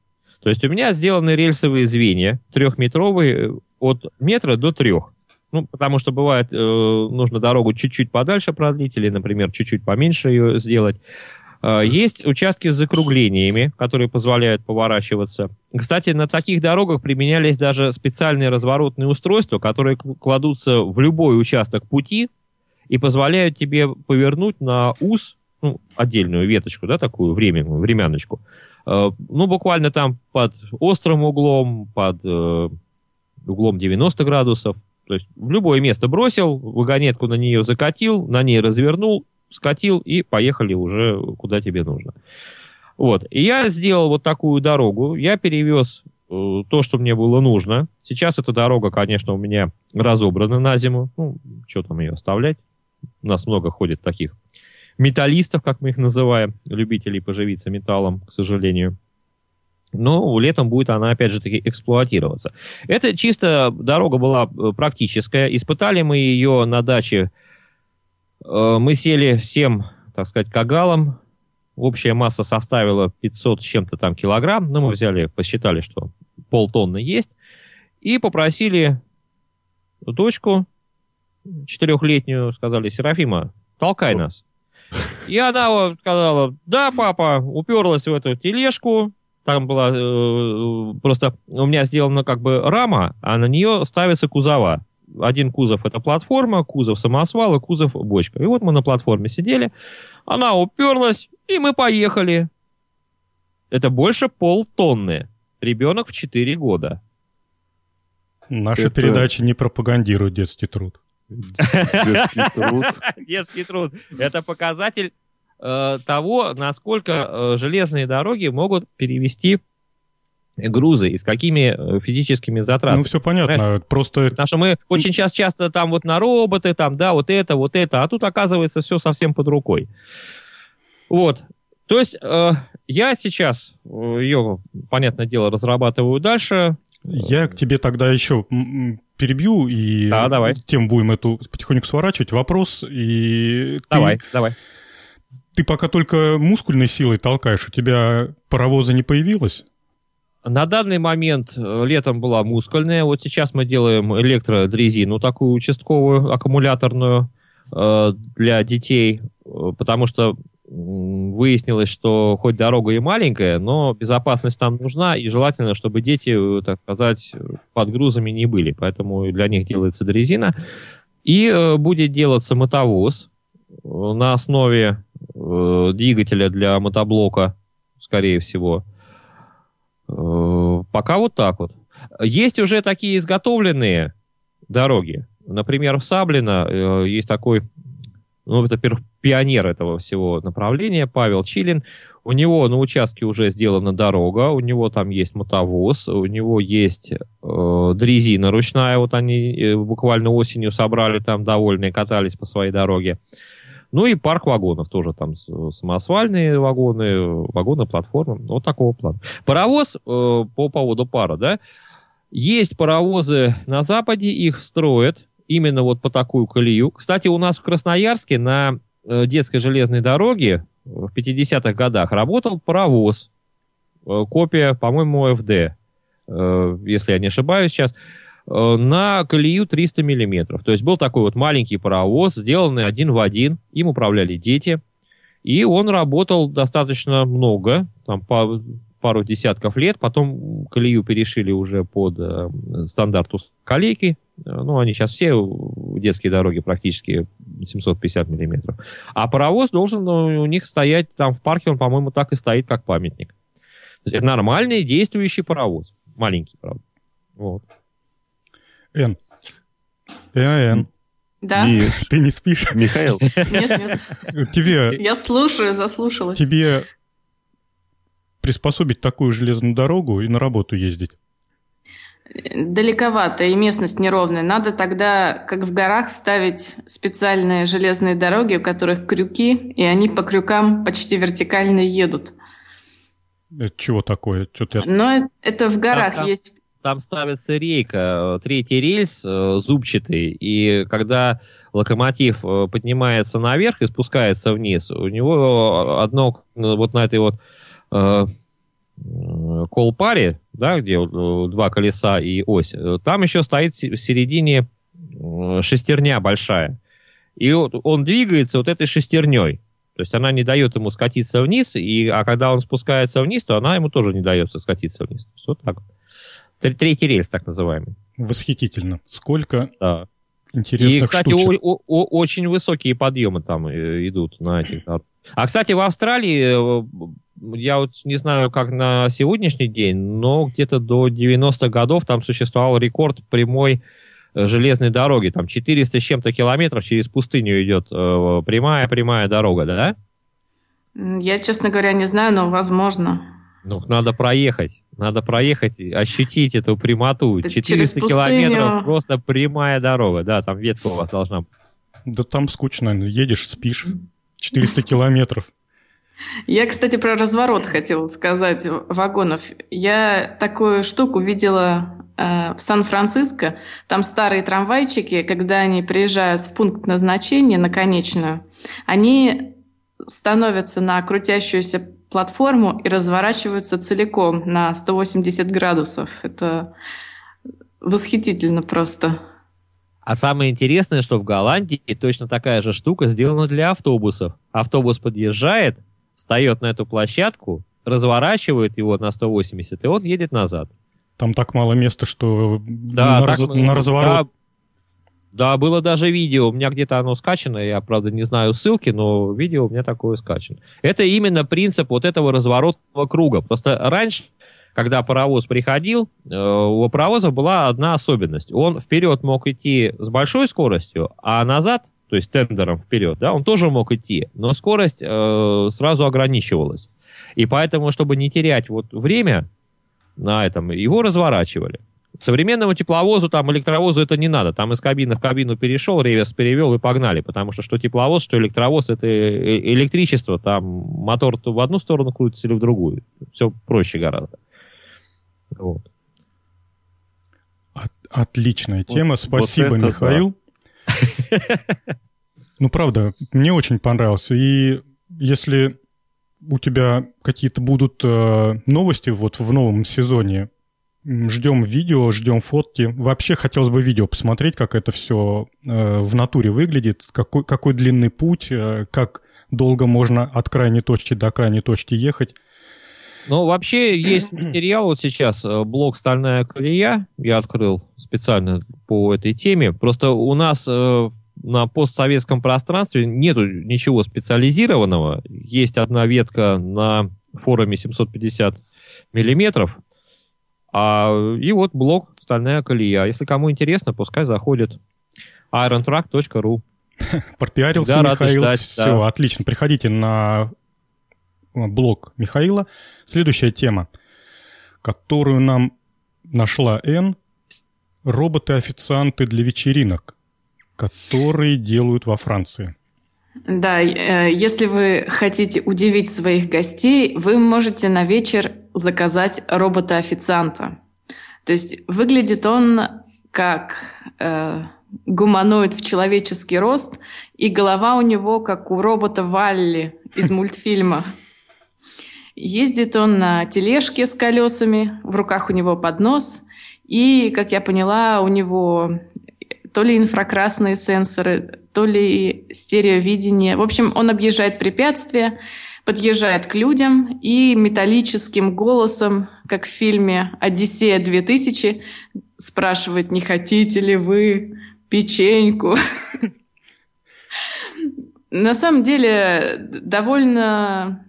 То есть у меня сделаны рельсовые звенья, трехметровые, от метра до трех. Ну, потому что бывает, э, нужно дорогу чуть-чуть подальше продлить, или, например, чуть-чуть поменьше ее сделать. Э, есть участки с закруглениями, которые позволяют поворачиваться. Кстати, на таких дорогах применялись даже специальные разворотные устройства, которые кл- кладутся в любой участок пути и позволяют тебе повернуть на ус, ну, отдельную веточку, да, такую временную, времяночку, Э, ну, буквально там под острым углом, под э, углом 90 градусов. То есть в любое место бросил, вагонетку на нее закатил, на ней развернул, скатил и поехали уже куда тебе нужно. Вот. И я сделал вот такую дорогу. Я перевез э, то, что мне было нужно. Сейчас эта дорога, конечно, у меня разобрана на зиму. Ну, что там ее оставлять? У нас много ходит таких металлистов, как мы их называем, любителей поживиться металлом, к сожалению. Но летом будет она, опять же таки, эксплуатироваться. Это чисто дорога была э, практическая. Испытали мы ее на даче. Э, Мы сели всем, так сказать, кагалом. Общая масса составила 500 с чем-то там килограмм. Ну, мы взяли, посчитали, что полтонны есть. И попросили дочку четырехлетнюю, сказали, Серафима, толкай нас. И она вот сказала, да, папа, уперлась в эту тележку, там была э, просто у меня сделана как бы рама, а на нее ставятся кузова. Один кузов это платформа, кузов самосвал и кузов бочка. И вот мы на платформе сидели, она уперлась, и мы поехали. Это больше полтонны. Ребенок в 4 года. Наша Это- передача не пропагандирует детский труд. Детский труд. Детский труд. Это показатель э, того, насколько э, железные дороги могут перевести грузы и с какими э, физическими затратами. Ну, все понятно. Просто Потому что мы очень сейчас часто там вот на роботы, там, да, вот это, вот это, а тут оказывается все совсем под рукой. Вот. То есть э, я сейчас э, ее, понятное дело, разрабатываю дальше. я к тебе тогда еще перебью и Да, давай. тем будем эту потихоньку сворачивать. Вопрос, и ты- Давай, давай. Ты пока только мускульной силой толкаешь, у тебя паровоза не появилось? На данный момент э, летом была мускульная, вот сейчас мы делаем электродрезину, такую участковую, аккумуляторную э, для детей, э, потому что выяснилось, что хоть дорога и маленькая, но безопасность там нужна, и желательно, чтобы дети, э, так сказать, под грузами не были, поэтому для них делается дрезина. И э, будет делаться мотовоз на основе э, двигателя для мотоблока, скорее всего. Э, Пока вот так вот. Есть уже такие изготовленные дороги. Например, в Саблино э, есть такой, ну, это пер- пионер этого всего направления, Павел Чилин. У него на участке уже сделана дорога, у него там есть мотовоз, у него есть э, дрезина ручная, вот они э, буквально осенью собрали там довольные, катались по своей дороге. Ну и парк вагонов тоже там самосвальные вагоны, вагоны, платформы, вот такого плана. Паровоз э, по поводу пара, да, есть паровозы на Западе, их строят именно вот по такую колею. Кстати, у нас в Красноярске на э, детской железной дороге в 50-х годах работал паровоз, э, копия, по-моему, ФД, э, если я не ошибаюсь сейчас, э, на колею 300 миллиметров. То есть был такой вот маленький паровоз, сделанный один в один, им управляли дети, и он работал достаточно много, там по пару десятков лет, потом колею перешили уже под э, стандарт колейки, Э, ну, они сейчас все э, детские дороги практически 750 миллиметров. А паровоз должен э, у них стоять там в парке, он, по-моему, так и стоит, как памятник. То есть это нормальный действующий паровоз. Маленький, правда. Вот. Н. Н. Да? Миш, Ты не спишь? Михаил, Нет, нет. Тебе, Я слушаю, заслушалась. тебе приспособить такую железную дорогу и на работу ездить. Далековато, и местность неровная. Надо тогда, как в горах, ставить специальные железные дороги, у которых крюки, и они по крюкам почти вертикально едут. Это чего такое? Что-то я... Но это в горах там- есть. Там ставится рейка, э, третий рельс э, зубчатый, и когда локомотив э, поднимается наверх и спускается вниз, у него одно вот на этой вот колпаре, да, где два колеса и ось, там еще стоит в середине шестерня большая. И он двигается вот этой шестерней. То есть она не дает ему скатиться вниз, и, а когда он спускается вниз, то она ему тоже не дается скатиться вниз. То вот так вот. Тр- Третий рельс, так называемый. Восхитительно. Сколько Да. интересных И, кстати, штучек. о- о- очень высокие подъемы там э, идут на этих. А, кстати, в Австралии, э, я вот не знаю, как на сегодняшний день, но где-то до 90-х годов там существовал рекорд прямой э, железной дороги. Там 400 с чем-то километров через пустыню идет прямая-прямая дорога, да? Я, честно говоря, не знаю, но возможно. Ну, надо проехать. Надо проехать, и ощутить эту прямоту. Да 400 через пустыню. километров просто прямая дорога. Да, там ветка у вас должна быть. Да там скучно. Едешь, спишь. 400 километров. Я, кстати, про разворот хотела сказать вагонов. Я такую штуку видела э, в Сан-Франциско. Там старые трамвайчики, когда они приезжают в пункт назначения, на конечную, они становятся на крутящуюся платформу и разворачиваются целиком на 180 градусов. Это восхитительно просто. А самое интересное, что в Голландии точно такая же штука сделана для автобусов. Автобус подъезжает, встает на эту площадку, разворачивает его на 180, и он едет назад. Там так мало места, что Да, на, так раз- на разворот. Да, было даже видео, у меня где-то оно скачано, я, правда, не знаю ссылки, но видео у меня такое скачано. Это именно принцип вот этого разворотного круга. Просто раньше, когда паровоз приходил, э, у паровоза была одна особенность. Он вперед мог идти с большой скоростью, а назад, то есть тендером вперед, да, он тоже мог идти, но скорость э, сразу ограничивалась. И поэтому, чтобы не терять вот время на этом, его разворачивали. Современному тепловозу, там, электровозу это не надо. Там из кабины в кабину перешел, реверс перевел и погнали. Потому что что тепловоз, что электровоз, это э- электричество. Там мотор то в одну сторону крутится или в другую. Все проще гораздо. Вот. От- отличная тема, вот спасибо, это Михаил. Ну, правда, мне очень понравился. И если у тебя какие-то будут э, новости вот в новом сезоне, ждем видео, ждем фотки. Вообще хотелось бы видео посмотреть, как это все в натуре выглядит, какой, какой длинный путь, э, как долго можно от крайней точки до крайней точки ехать. Ну, вообще есть материал вот сейчас, э, блог «Стальная колея» я открыл специально по этой теме. Просто у нас э, на постсоветском пространстве нету ничего специализированного. Есть одна ветка на форуме 750 миллиметров, а, и вот блог «Стальная колея». Если кому интересно, пускай заходит irontrack.ru. Пропиарился Всегда Михаил. ждать, Все, да. отлично. Приходите на блог Михаила. Следующая тема, которую нам нашла Н. Роботы-официанты для вечеринок, которые делают во Франции. Да, э, если вы хотите удивить своих гостей, вы можете на вечер заказать робота-официанта. То есть выглядит он как э, гуманоид в человеческий рост, и голова у него как у робота Валли из мультфильма. Ездит он на тележке с колесами, в руках у него поднос, и, как я поняла, у него то ли инфракрасные сенсоры, то ли стереовидение. В общем, он объезжает препятствия, подъезжает к людям и металлическим голосом, как в фильме «Одиссея-2000», спрашивает, не хотите ли вы печеньку? На самом деле довольно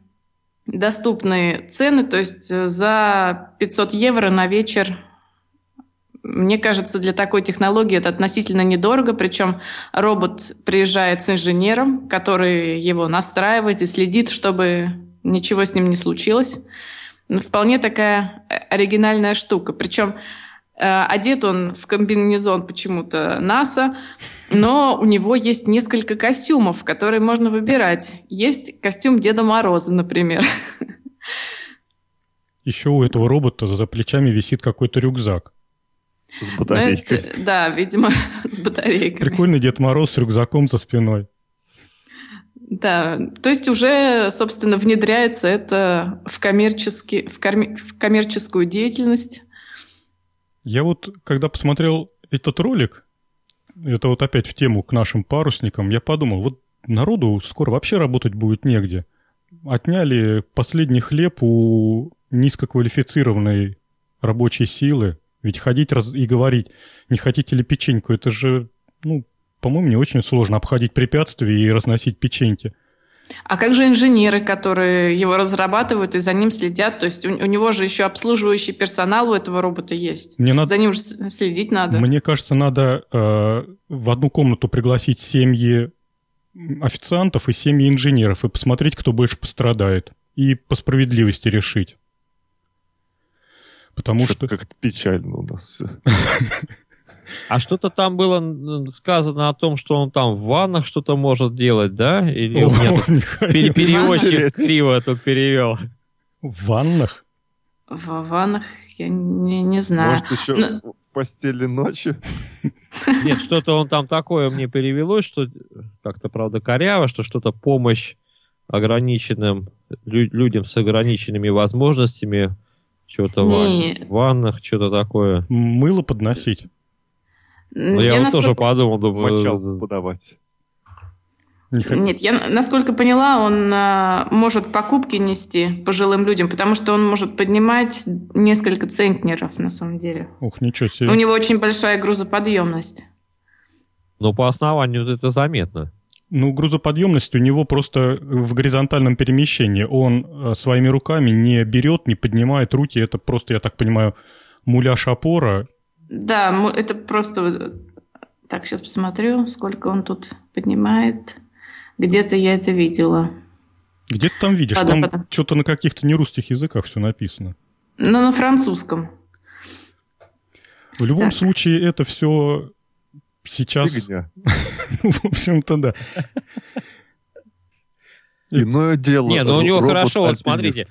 доступные цены, то есть за 500 евро на вечер мне кажется, для такой технологии это относительно недорого, причем робот приезжает с инженером, который его настраивает и следит, чтобы ничего с ним не случилось. Ну, Вполне такая оригинальная штука. Причем э, одет он в комбинезон почему-то НАСА, но у него есть несколько костюмов, которые можно выбирать. Есть костюм Деда Мороза, например. Еще у этого робота за плечами висит какой-то рюкзак. С Ну, батарейкой. это- да, видимо, с батарейками. Прикольный Дед Мороз с рюкзаком за спиной. Да, то есть уже, собственно, внедряется это в, коммерчески, в, корме- в коммерческую деятельность. Я вот, когда посмотрел этот ролик, это вот опять в тему к нашим парусникам, я подумал, вот народу скоро вообще работать будет негде. Отняли последний хлеб у низкоквалифицированной рабочей силы. Ведь ходить раз- и говорить, не хотите ли печеньку, это же, ну, по-моему, не очень сложно обходить препятствия и разносить печеньки. А как же инженеры, которые его разрабатывают и за ним следят? То есть у, у него же еще обслуживающий персонал у этого робота есть. Мне надо За ним же следить надо. Мне кажется, надо э, в одну комнату пригласить семьи официантов и семьи инженеров и посмотреть, кто больше пострадает. И по справедливости решить. Потому Что-то что... как-то печально у нас все. А что-то там было сказано о том, что он там в ваннах что-то может делать, да? Или у меня переводчик криво тут перевел? В ваннах? В ваннах я не, не знаю. Может, еще Ну- в постели ночью? Нет, что-то он там такое мне перевелось, что как-то, правда, коряво, что что-то помощь ограниченным лю- людям с ограниченными возможностями, что-то в ваннах, что-то такое. Мыло подносить? Ну, я, я вот насколько... тоже подумал, думаю... Мочалку подавать. Нет, я, насколько поняла, он а, может покупки нести пожилым людям, потому что он может поднимать несколько центнеров на самом деле. Ух, ничего себе. У него очень большая грузоподъемность. Но по основанию это заметно. Ну, грузоподъемность у него просто в горизонтальном перемещении. Он а, своими руками не берет, не поднимает руки. Это просто, я так понимаю, муляж опора. Да, это просто... Так, сейчас посмотрю, сколько он тут поднимает. Где-то я это видела. Где ты там видишь? Ладно, там потом. что-то на каких-то нерусских языках все написано. Ну, на французском. В любом так. случае, это все сейчас... ну, в общем-то, да. Иное дело. Не, ну у него хорошо, вот смотрите.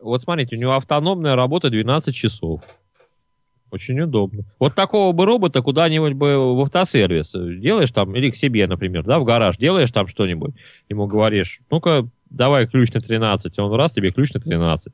Вот смотрите, у него автономная работа 12 часов. Очень удобно. Вот такого бы робота куда-нибудь бы в автосервис делаешь там, или к себе, например, да, в гараж, делаешь там что-нибудь, ему говоришь, ну-ка, давай ключ на 13, он раз тебе ключ на 13.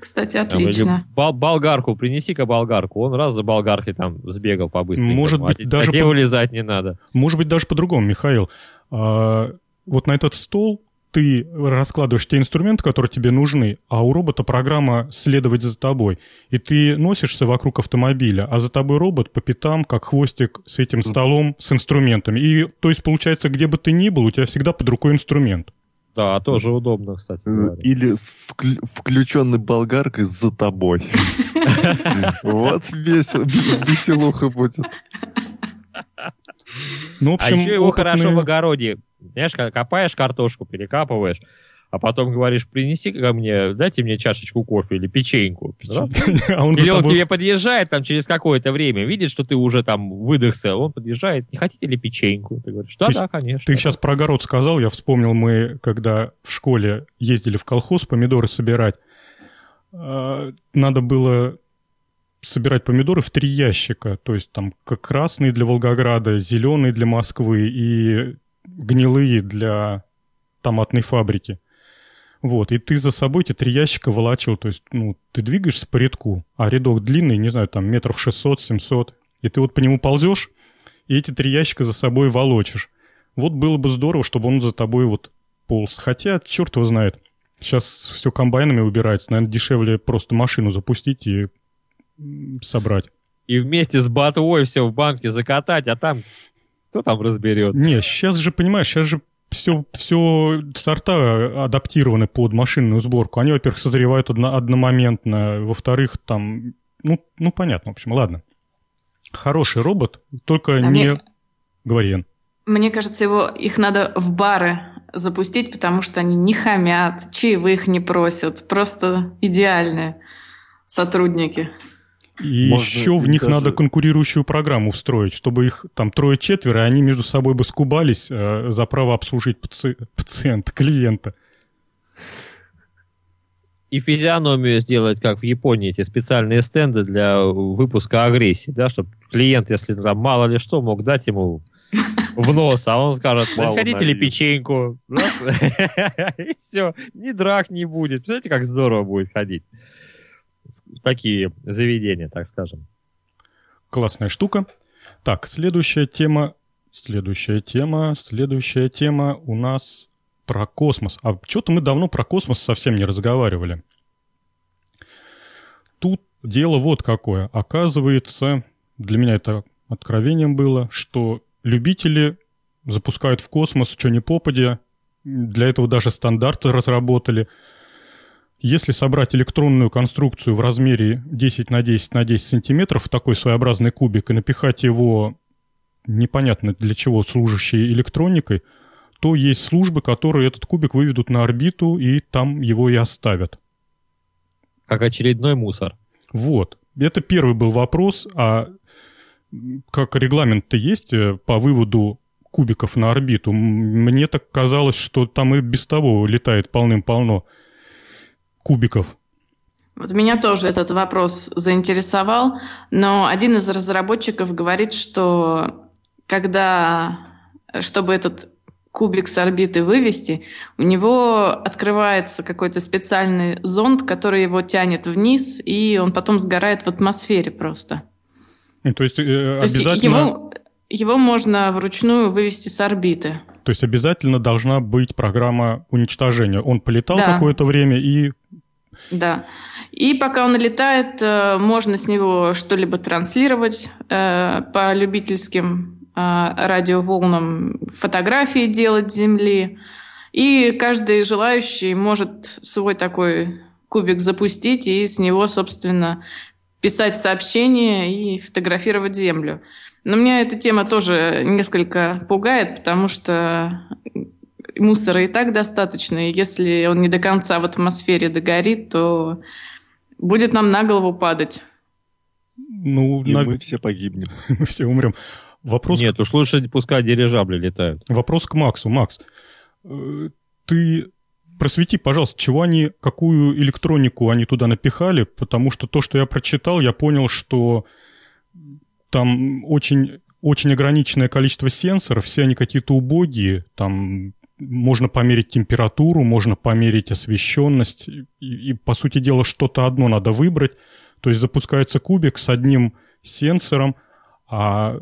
Кстати, отлично. Там, бол- болгарку, принеси-ка болгарку. Он раз за болгаркой там сбегал побыстрее. Может быть, а, даже... А по... вылезать не надо. Может быть, даже по-другому, Михаил. А, вот на этот стол ты раскладываешь те инструменты, которые тебе нужны, а у робота программа следовать за тобой. И ты носишься вокруг автомобиля, а за тобой робот по пятам, как хвостик с этим столом, с инструментами. И то есть, получается, где бы ты ни был, у тебя всегда под рукой инструмент. Да, тоже удобно, кстати. Э, говоря. Или с вклю- включенной болгаркой за тобой. Вот веселуха будет. Ну, в общем, а еще его хорошо в огороде знаешь, копаешь картошку, перекапываешь, а потом говоришь, принеси ко мне, дайте мне чашечку кофе или печеньку. А он или он тебе подъезжает там через какое-то время, видит, что ты уже там выдохся, он подъезжает, не хотите ли печеньку? Ты говоришь, да, да, конечно. Ты сейчас про огород сказал, я вспомнил, мы когда в школе ездили в колхоз помидоры собирать, а, надо было собирать помидоры в три ящика, то есть там как красные для Волгограда, зеленые для Москвы и гнилые для томатной фабрики. Вот, и ты за собой эти три ящика волочил, то есть, ну, ты двигаешься по рядку, а рядок длинный, не знаю, там метров 600-700, и ты вот по нему ползешь, и эти три ящика за собой волочишь. Вот было бы здорово, чтобы он за тобой вот полз. Хотя, черт его знает, сейчас все комбайнами убирается, наверное, дешевле просто машину запустить и собрать. И вместе с ботвой все в банке закатать, а там кто там разберет? Не, сейчас же, понимаешь, сейчас же все, все сорта адаптированы под машинную сборку. Они, во-первых, созревают одно, одномоментно, во-вторых, там, ну, ну, понятно, в общем, ладно. Хороший робот, только а не... Мне... Говори, Мне кажется, его, их надо в бары запустить, потому что они не хамят, чаевых не просят, просто идеальные сотрудники. И Можно еще в них даже... надо конкурирующую программу встроить, чтобы их там трое-четверо, и они между собой бы скубались э, за право обслужить паци... пациента, клиента. И физиономию сделать, как в Японии, эти специальные стенды для выпуска агрессии, да, чтобы клиент, если там мало ли что, мог дать ему в нос, а он скажет, хотите ли печеньку? И все, ни драк не будет. Знаете, как здорово будет ходить такие заведения, так скажем. Классная штука. Так, следующая тема, следующая тема, следующая тема у нас про космос. А что-то мы давно про космос совсем не разговаривали. Тут дело вот какое. Оказывается, для меня это откровением было, что любители запускают в космос что ни попадя. Для этого даже стандарты разработали – если собрать электронную конструкцию в размере 10 на 10 на 10 сантиметров, такой своеобразный кубик, и напихать его непонятно для чего служащей электроникой, то есть службы, которые этот кубик выведут на орбиту и там его и оставят. Как очередной мусор. Вот. Это первый был вопрос, а как регламент-то есть э, по выводу кубиков на орбиту? Мне так казалось, что там и без того летает полным-полно кубиков? Вот меня тоже этот вопрос заинтересовал, но один из разработчиков говорит, что когда, чтобы этот кубик с орбиты вывести, у него открывается какой-то специальный зонд, который его тянет вниз, и он потом сгорает в атмосфере просто. То есть, э, То есть обязательно... его, его можно вручную вывести с орбиты. То есть обязательно должна быть программа уничтожения. Он полетал Да. какое-то время и... Да. И пока он летает, э, можно с него что-либо транслировать э, по любительским э, радиоволнам, фотографии делать Земли. И каждый желающий может свой такой кубик запустить и с него, собственно, писать сообщения и фотографировать Землю. Но меня эта тема тоже несколько пугает, потому что мусора и так достаточно, и если он не до конца в атмосфере догорит, то будет нам на голову падать. Ну, И на- мы все погибнем. мы все умрем. Вопрос, Нет, уж лучше пускай дирижабли летают. вопрос к Максу. Макс, э, ты просвети, пожалуйста, чего они, какую электронику они туда напихали, потому что то, что я прочитал, я понял, что там очень, очень ограниченное количество сенсоров, все они какие-то убогие, там можно померить температуру, можно померить освещенность, и, и, по сути дела что-то одно надо выбрать, то есть запускается кубик с одним сенсором, а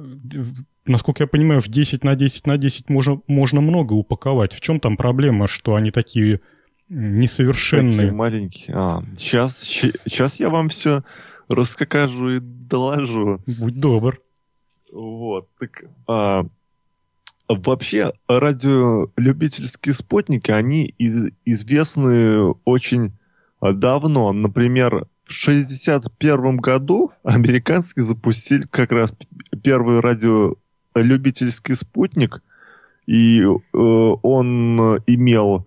насколько я понимаю, в 10 на 10 на 10 можно, можно много упаковать. В чем там проблема, что они такие м, Такие несовершенные? маленькие. А, сейчас, сейчас я вам все расскажу и доложу. Будь добр. Вот. Так, а, вообще, радиолюбительские спутники, они из- известны очень давно. Например, в 1961 году американцы запустили как раз первый радиолюбительский спутник, и э, он э, имел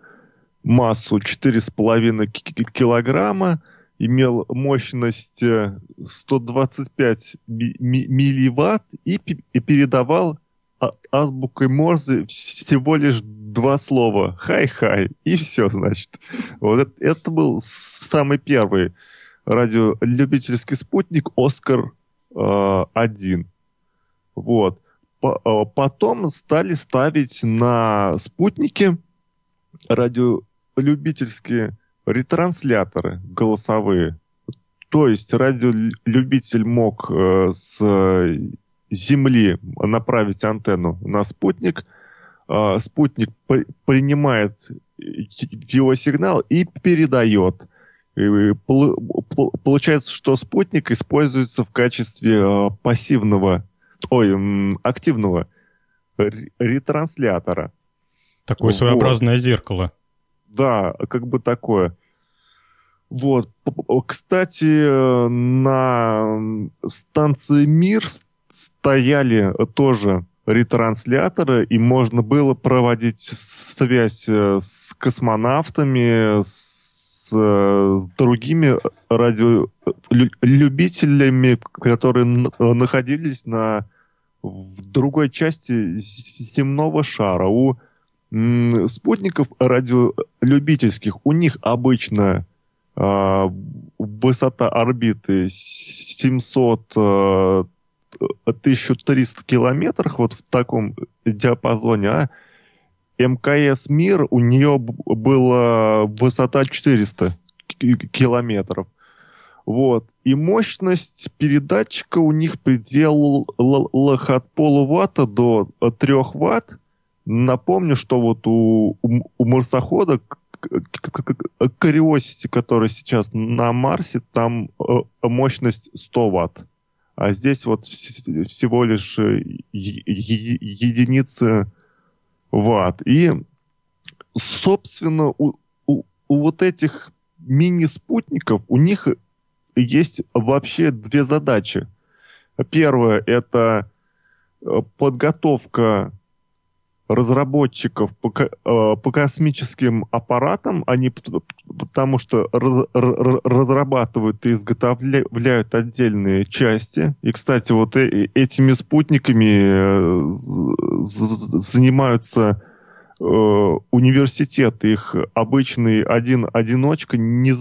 массу 4,5 ки- ки- килограмма, имел мощность э, 125 ми- ми- милливатт и, и передавал азбукой Морзе всего лишь два слова «хай-хай» и все, значит. Вот это, это был самый первый радиолюбительский спутник «Оскар-1». Вот. По- э, Потом стали ставить на спутники радиолюбительские ретрансляторы голосовые. То есть радиолюбитель мог э, с Земли направить антенну на спутник. А, спутник при- принимает его сигнал и передает. И пол- пол- Получается, что спутник используется в качестве э, пассивного, ой, активного ре- ретранслятора. Такое Вот. своеобразное зеркало. Да, как бы такое. Вот. Кстати, э, на станции Мир стояли тоже ретрансляторы, и можно было проводить связь э, с космонавтами, с, э, с другими радиолюбителями, которые находились на в другой части земного шара. У спутников радиолюбительских, у них обычно а, высота орбиты 700 а, 1300 километров, вот в таком диапазоне, а МКС «Мир» у нее была высота 400 ки- километров. Вот. И мощность передатчика у них предел от полуватта до 3 ватт. Напомню, что вот у, у, марсохода Curiosity, который сейчас на Марсе, там э, мощность 100 ватт. А здесь вот вс- всего лишь э, единицы ватт. И, собственно, у, у, у вот этих мини-спутников, у них есть вообще две задачи. Первое – это э, подготовка разработчиков по, э, по космическим аппаратам, они потому что раз- разрабатывают и изготовляют отдельные части. И, кстати, вот э- этими спутниками э, занимаются университеты. Их обычный один одиночка не,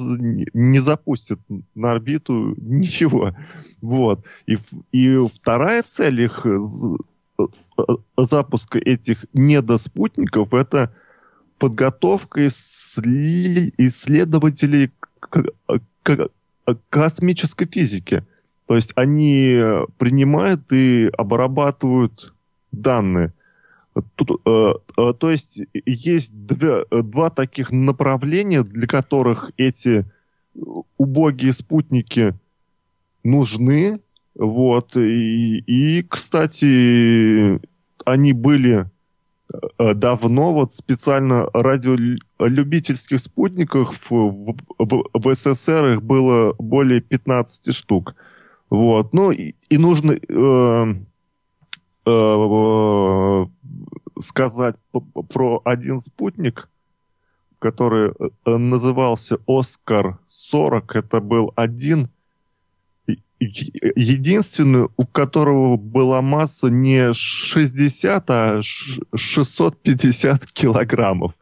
не запустит на орбиту ничего. Вот. И, и вторая цель их запуска этих недоспутников это подготовка иссле- исследователей к- космической физики. То есть они принимают и обрабатывают данные. Тут, э, э, то есть есть две, два таких направления, для которых эти убогие спутники нужны. Вот. И, и кстати, они были э, давно, вот специально радиолюбительских спутников в, в, в СССР их было более 15 штук. Вот. Ну, и, и нужно э, э, сказать про один спутник, который э, назывался Оскар-40. Это был один единственный, у которого была масса не 60, а 650 килограммов.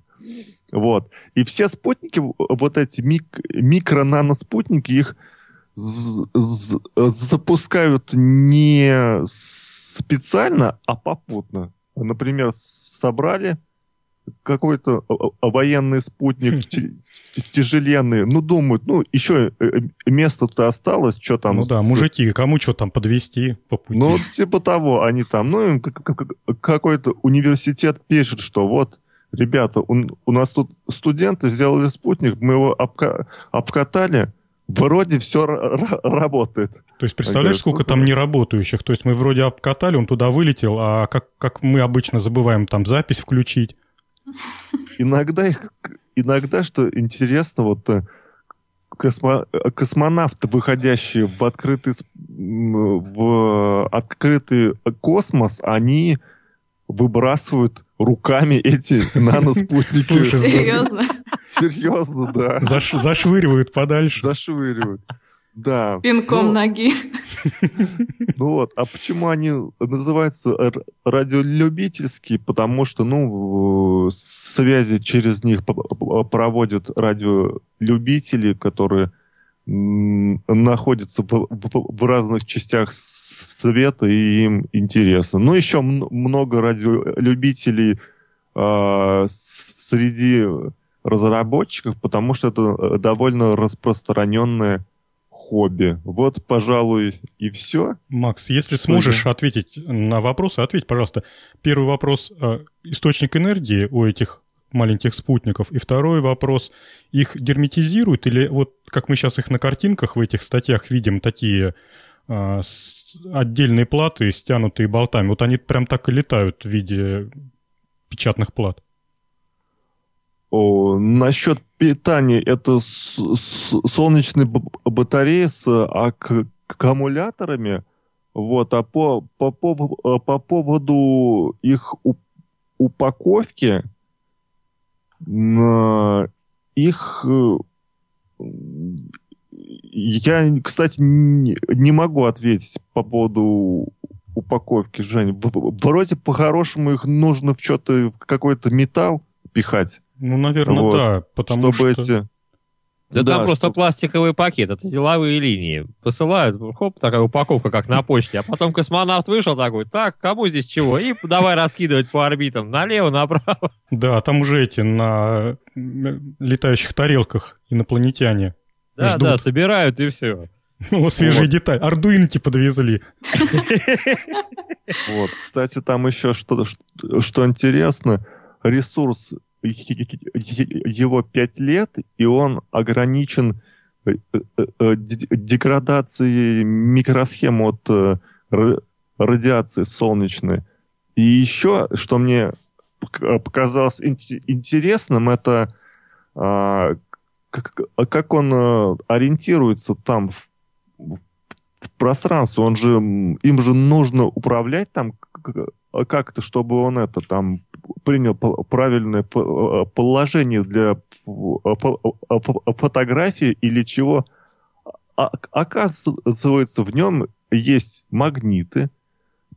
Вот. И все спутники, вот эти мик- микро-наноспутники, их запускают не специально, а попутно. Например, собрали какой-то военный спутник тяжеленный, ну, думают, ну, еще э, э, место-то осталось, что там... Ну да, мужики, кому что там подвести по пути? Ну, типа того, они там, ну, какой-то университет пишет, что вот, ребята, у, нас тут студенты сделали спутник, мы его обка обкатали, вроде все работает. То есть представляешь, сколько там неработающих? То есть мы вроде обкатали, он туда вылетел, а как, как мы обычно забываем там запись включить, Иногда их, иногда, что интересно, вот э, космо, космонавты, выходящие в открытый, в открытый космос, они выбрасывают руками эти наноспутники. Серьезно? Серьезно, да. Заш, зашвыривают подальше. Зашвыривают. Да. Пинком ну, ноги. Ну вот, а почему они называются радиолюбительские? Потому что, ну, связи через них проводят радиолюбители, которые находятся в, в, в разных частях света, и им интересно. Ну, еще много радиолюбителей э, среди разработчиков, потому что это довольно распространенная хобби. Вот, пожалуй, и все. Макс, если что сможешь я... ответить на вопросы, ответь, пожалуйста. Первый вопрос. Э, источник энергии у этих маленьких спутников. И второй вопрос. Их герметизируют или вот как мы сейчас их на картинках в этих статьях видим, такие а, отдельные платы, стянутые болтами. Вот они прям так и летают в виде печатных плат. О, насчет питания, это с, с, солнечные батареи с ак аккумуляторами. Вот, а по, по, по, по поводу их упаковки, их я, кстати, не, не могу ответить по поводу упаковки, Жень. Вроде по-хорошему их нужно в что-то, в какой-то металл пихать. Ну, наверное, вот. да, потому чтобы что... эти... Да, да там просто что... пластиковый пакет, это деловые линии. Посылают, хоп, такая упаковка, как на почте. А потом космонавт вышел такой, так, кому здесь чего? И давай раскидывать по орбитам, налево, направо. Да, там уже эти на летающих тарелках инопланетяне Да, ждут. да, собирают и все. Ну, свежие вот. детали. Ардуинки подвезли. Вот, кстати, там еще что, что интересно, ресурс его пять лет, и он ограничен э, э, э, деградацией микросхем от радиации солнечной. И еще, что мне показалось интересным, это а, как он ориентируется там в, в пространстве. Он же, им же нужно управлять там как-то, чтобы он это там принял правильное э, положение для фотографии или чего. А, оказывается, в нем есть магниты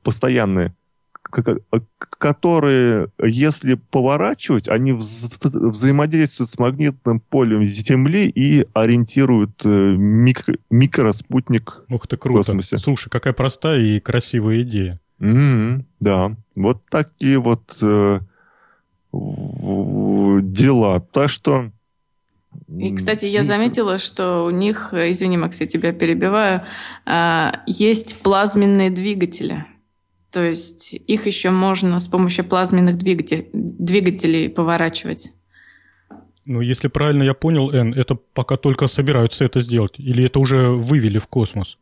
постоянные, которые, если поворачивать, они вза взаимодействуют с магнитным полем Земли и ориентируют э, микро микроспутник Ух ты, круто. в космосе. Слушай, какая простая и красивая идея. Mm-hmm, да, вот такие вот э, дела. Так что И, кстати, я заметила, что у них, извини, Макс, я тебя перебиваю, а, есть плазменные двигатели. То есть их еще можно с помощью плазменных двигателей, двигателей поворачивать. Ну, если правильно я понял, Эн, это пока только собираются это сделать, или это уже вывели в космос?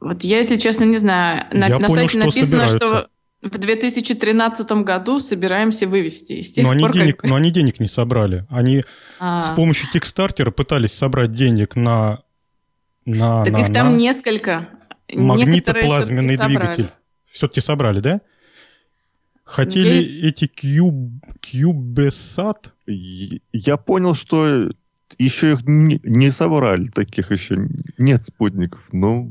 Вот я, если честно, не знаю. На, я на понял, сайте что написано, собираются. что в 2013 году собираемся вывести. И с тех Но они, пор как- денег, но они денег не собрали. Они А, с помощью Кикстартера пытались собрать денег на... на так на, их там на. несколько. Магнитоплазменный всё-таки двигатель. собрались. Все-таки собрали, да? Хотели Есть- эти кьюб... кьюбесат? Я понял, что еще их не, не собрали, таких еще нет спутников. Ну,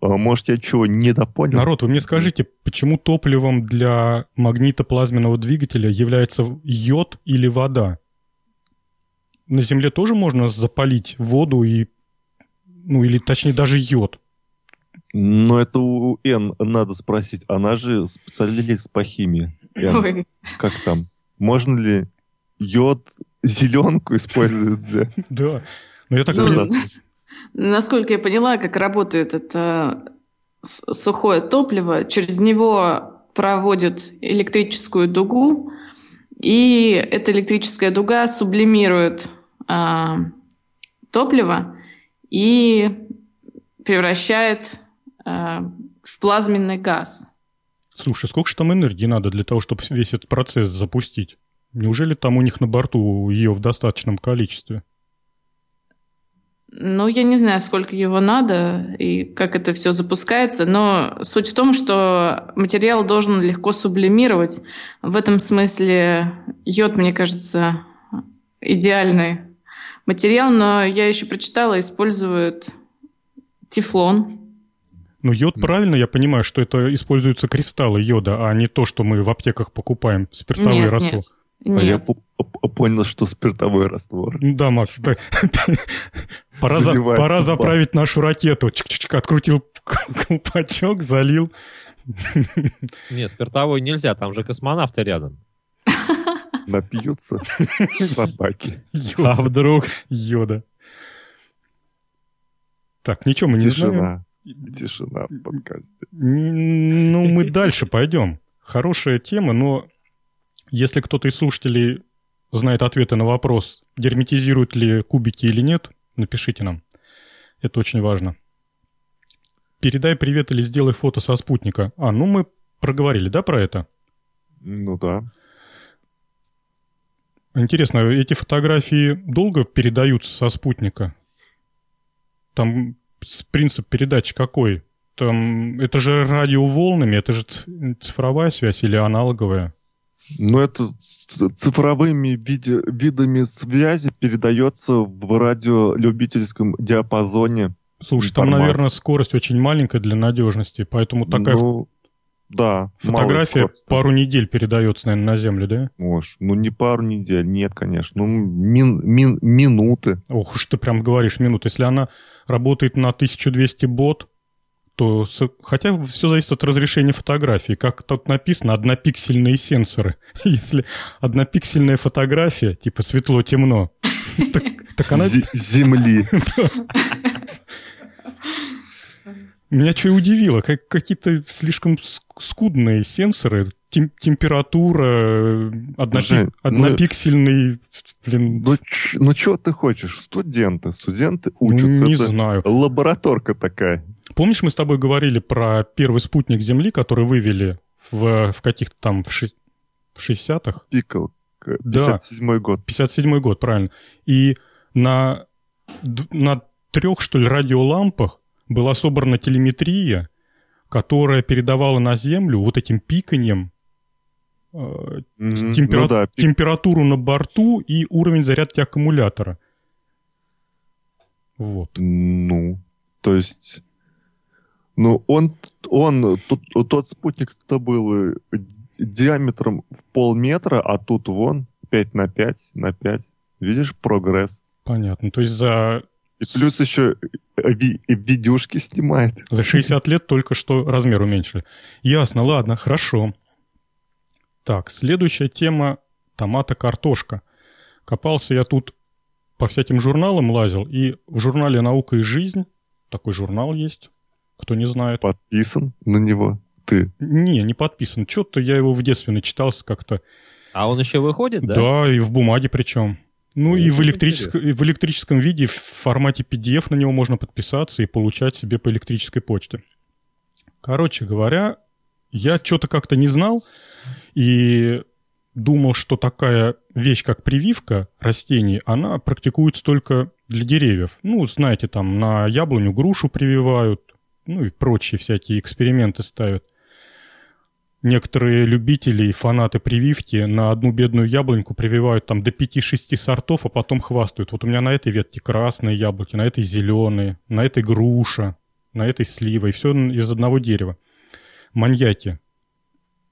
а может, я чего недопонял? Народ, вы мне скажите, почему топливом для магнитоплазменного двигателя является йод или вода? На Земле тоже можно запалить воду и... Ну, или точнее даже йод. Но это у Н надо спросить. Она же специалист по химии. Н, как там? Можно ли йод, зеленку использовать для... Да. Но я так Ну, Насколько я поняла, как работает это сухое топливо, через него проводят электрическую дугу, и эта электрическая дуга сублимирует а, топливо и превращает а, в плазменный газ. Слушай, сколько же там энергии надо для того, чтобы весь этот процесс запустить? Неужели там у них на борту ее в достаточном количестве? Ну, я не знаю, сколько его надо и как это все запускается, но суть в том, что материал должен легко сублимировать. В этом смысле йод, мне кажется, идеальный материал, но я еще прочитала, используют тефлон. Ну, йод, правильно, я понимаю, что это используются кристаллы йода, а не то, что мы в аптеках покупаем, спиртовые нет, растворы. нет, А я нет. по- по- понял, что спиртовой раствор. Да, Макс, да. пора, за- пора заправить нашу ракету. Чик-чик-чик, открутил колпачок, залил. Не, спиртовой нельзя, там же космонавты рядом. Напьются собаки. Йод- А вдруг? Йода. Так, ничего мы не знаем. Тишина. Тишина в подкасте. Ну, мы дальше пойдем. Хорошая тема, но если кто-то из слушателей знает ответы на вопрос, герметизируют ли кубики или нет, напишите нам. Это очень важно. Передай привет или сделай фото со спутника. А, ну мы проговорили, да, про это? Ну да. Интересно, эти фотографии долго передаются со спутника? Там принцип передачи какой? Там, это же радиоволнами, это же цифровая связь или аналоговая? Но это цифровыми виде- видами связи передается в радиолюбительском диапазоне. Слушай, там, Информация. наверное, скорость очень маленькая для надежности, поэтому такая Ну, да. фотография пару недель передается, наверное, на Землю, да? Может, ну не пару недель, нет, конечно. Ну, мин- мин- минуты. Ох уж ты прям говоришь минут. Если она работает на 1200 бот, то... Хотя все зависит от разрешения фотографии. Как тут написано, однопиксельные сенсоры. Если однопиксельная фотография, типа светло-темно, так, так она... Зе- Земли. Меня что и удивило, как какие-то слишком ск- скудные сенсоры, тем- температура, э, однопи- Жень, ну- однопиксельный, блин, Ну, ч- ну что ты хочешь? Студенты. Студенты ну, учатся. не Это знаю. лабораторка такая. Помнишь, мы с тобой говорили про первый спутник Земли, который вывели в, в каких-то там в, ши- в 60-х? Пикал. Да. 57 год. 57 год, правильно. И на, на трех, что ли, радиолампах была собрана телеметрия, которая передавала на Землю вот этим пиканьем э, Мгм. темпера- Ну да, пик- температуру на борту и уровень зарядки аккумулятора. Вот. Ну, то есть... Ну, он, он тот, тот спутник-то был э, диаметром в полметра, а тут вон 5 на 5 на 5. Видишь, прогресс. Понятно. То есть за, И плюс еще э, ви- видюшки снимает. за 60 лет только что размер уменьшили. Ясно, ладно, хорошо. Так, следующая тема томата-картошка. Копался я тут по всяким журналам лазил, и в журнале «Наука и жизнь» такой журнал есть, кто не знает. Подписан на него ты? Не, не подписан. Что-то я его в детстве начитался как-то. А он еще выходит, да? Да, и в бумаге причем. Ну, и в, электрическом, и в электрическом виде, в формате PDF на него можно подписаться и получать себе по электрической почте. Короче говоря, я что-то как-то не знал и думал, что такая вещь, как прививка растений, она практикуется только для деревьев. Ну, знаете, там на яблоню грушу прививают, ну и прочие всякие эксперименты ставят некоторые любители и фанаты прививки на одну бедную яблоньку прививают там до 5-6 сортов, а потом хвастают. Вот у меня на этой ветке красные яблоки, на этой зеленые, на этой груша, на этой слива. И все из одного дерева. Маньяки.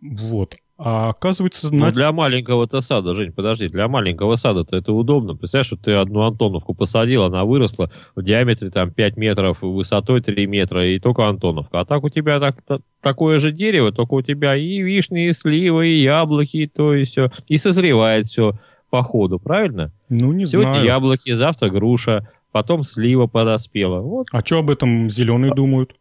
Вот. А оказывается... Ну, на... для маленького-то сада, Жень, подожди, для маленького сада-то это удобно. Представляешь, что ты одну Антоновку посадил, она выросла в диаметре там 5 метров, высотой 3 метра, и только Антоновка. А так у тебя так, так, такое же дерево, только у тебя и вишни, и сливы, и яблоки, и то, и все. И созревает все по ходу, правильно? Ну, не Сегодня знаю. яблоки, завтра груша, потом слива подоспела. Вот. А что об этом зеленые думают?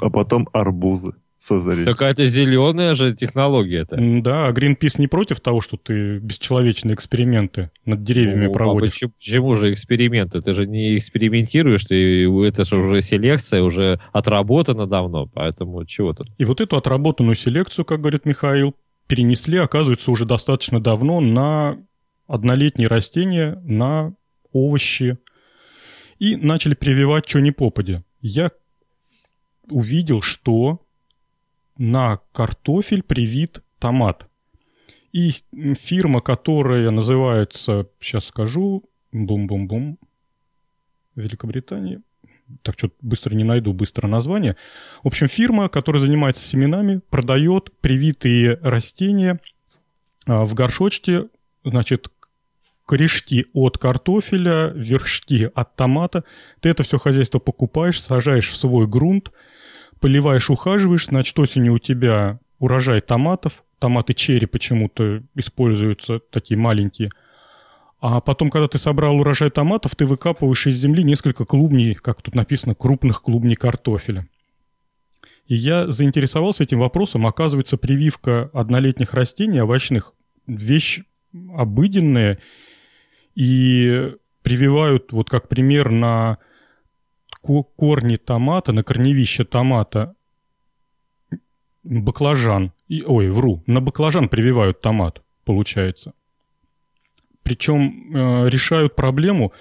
А потом арбузы созреть. Так это зеленая же технология-то. Да, а Greenpeace не против того, что ты бесчеловечные эксперименты над деревьями ну, проводишь? А почему, почему же эксперименты? Ты же не экспериментируешь, ты, это же уже селекция, уже отработана давно, поэтому чего тут? И вот эту отработанную селекцию, как говорит Михаил, перенесли, оказывается, уже достаточно давно на однолетние растения, на овощи. И начали прививать что ни попадя. Я увидел, что на картофель привит томат. И фирма, которая называется, сейчас скажу, бум-бум-бум, Великобритании, так что быстро не найду, быстро название. В общем, фирма, которая занимается семенами, продает привитые растения а, в горшочке, значит, корешки от картофеля, вершки от томата. Ты это все хозяйство покупаешь, сажаешь в свой грунт, поливаешь, ухаживаешь, значит, осенью у тебя урожай томатов, томаты черри почему-то используются, такие маленькие. А потом, когда ты собрал урожай томатов, ты выкапываешь из земли несколько клубней, как тут написано, крупных клубней картофеля. И я заинтересовался этим вопросом. Оказывается, прививка однолетних растений, овощных, вещь обыденная. И прививают, вот как пример, на корни томата, на корневище томата баклажан. И, ой, вру, на баклажан прививают томат, получается. Причем э, решают проблему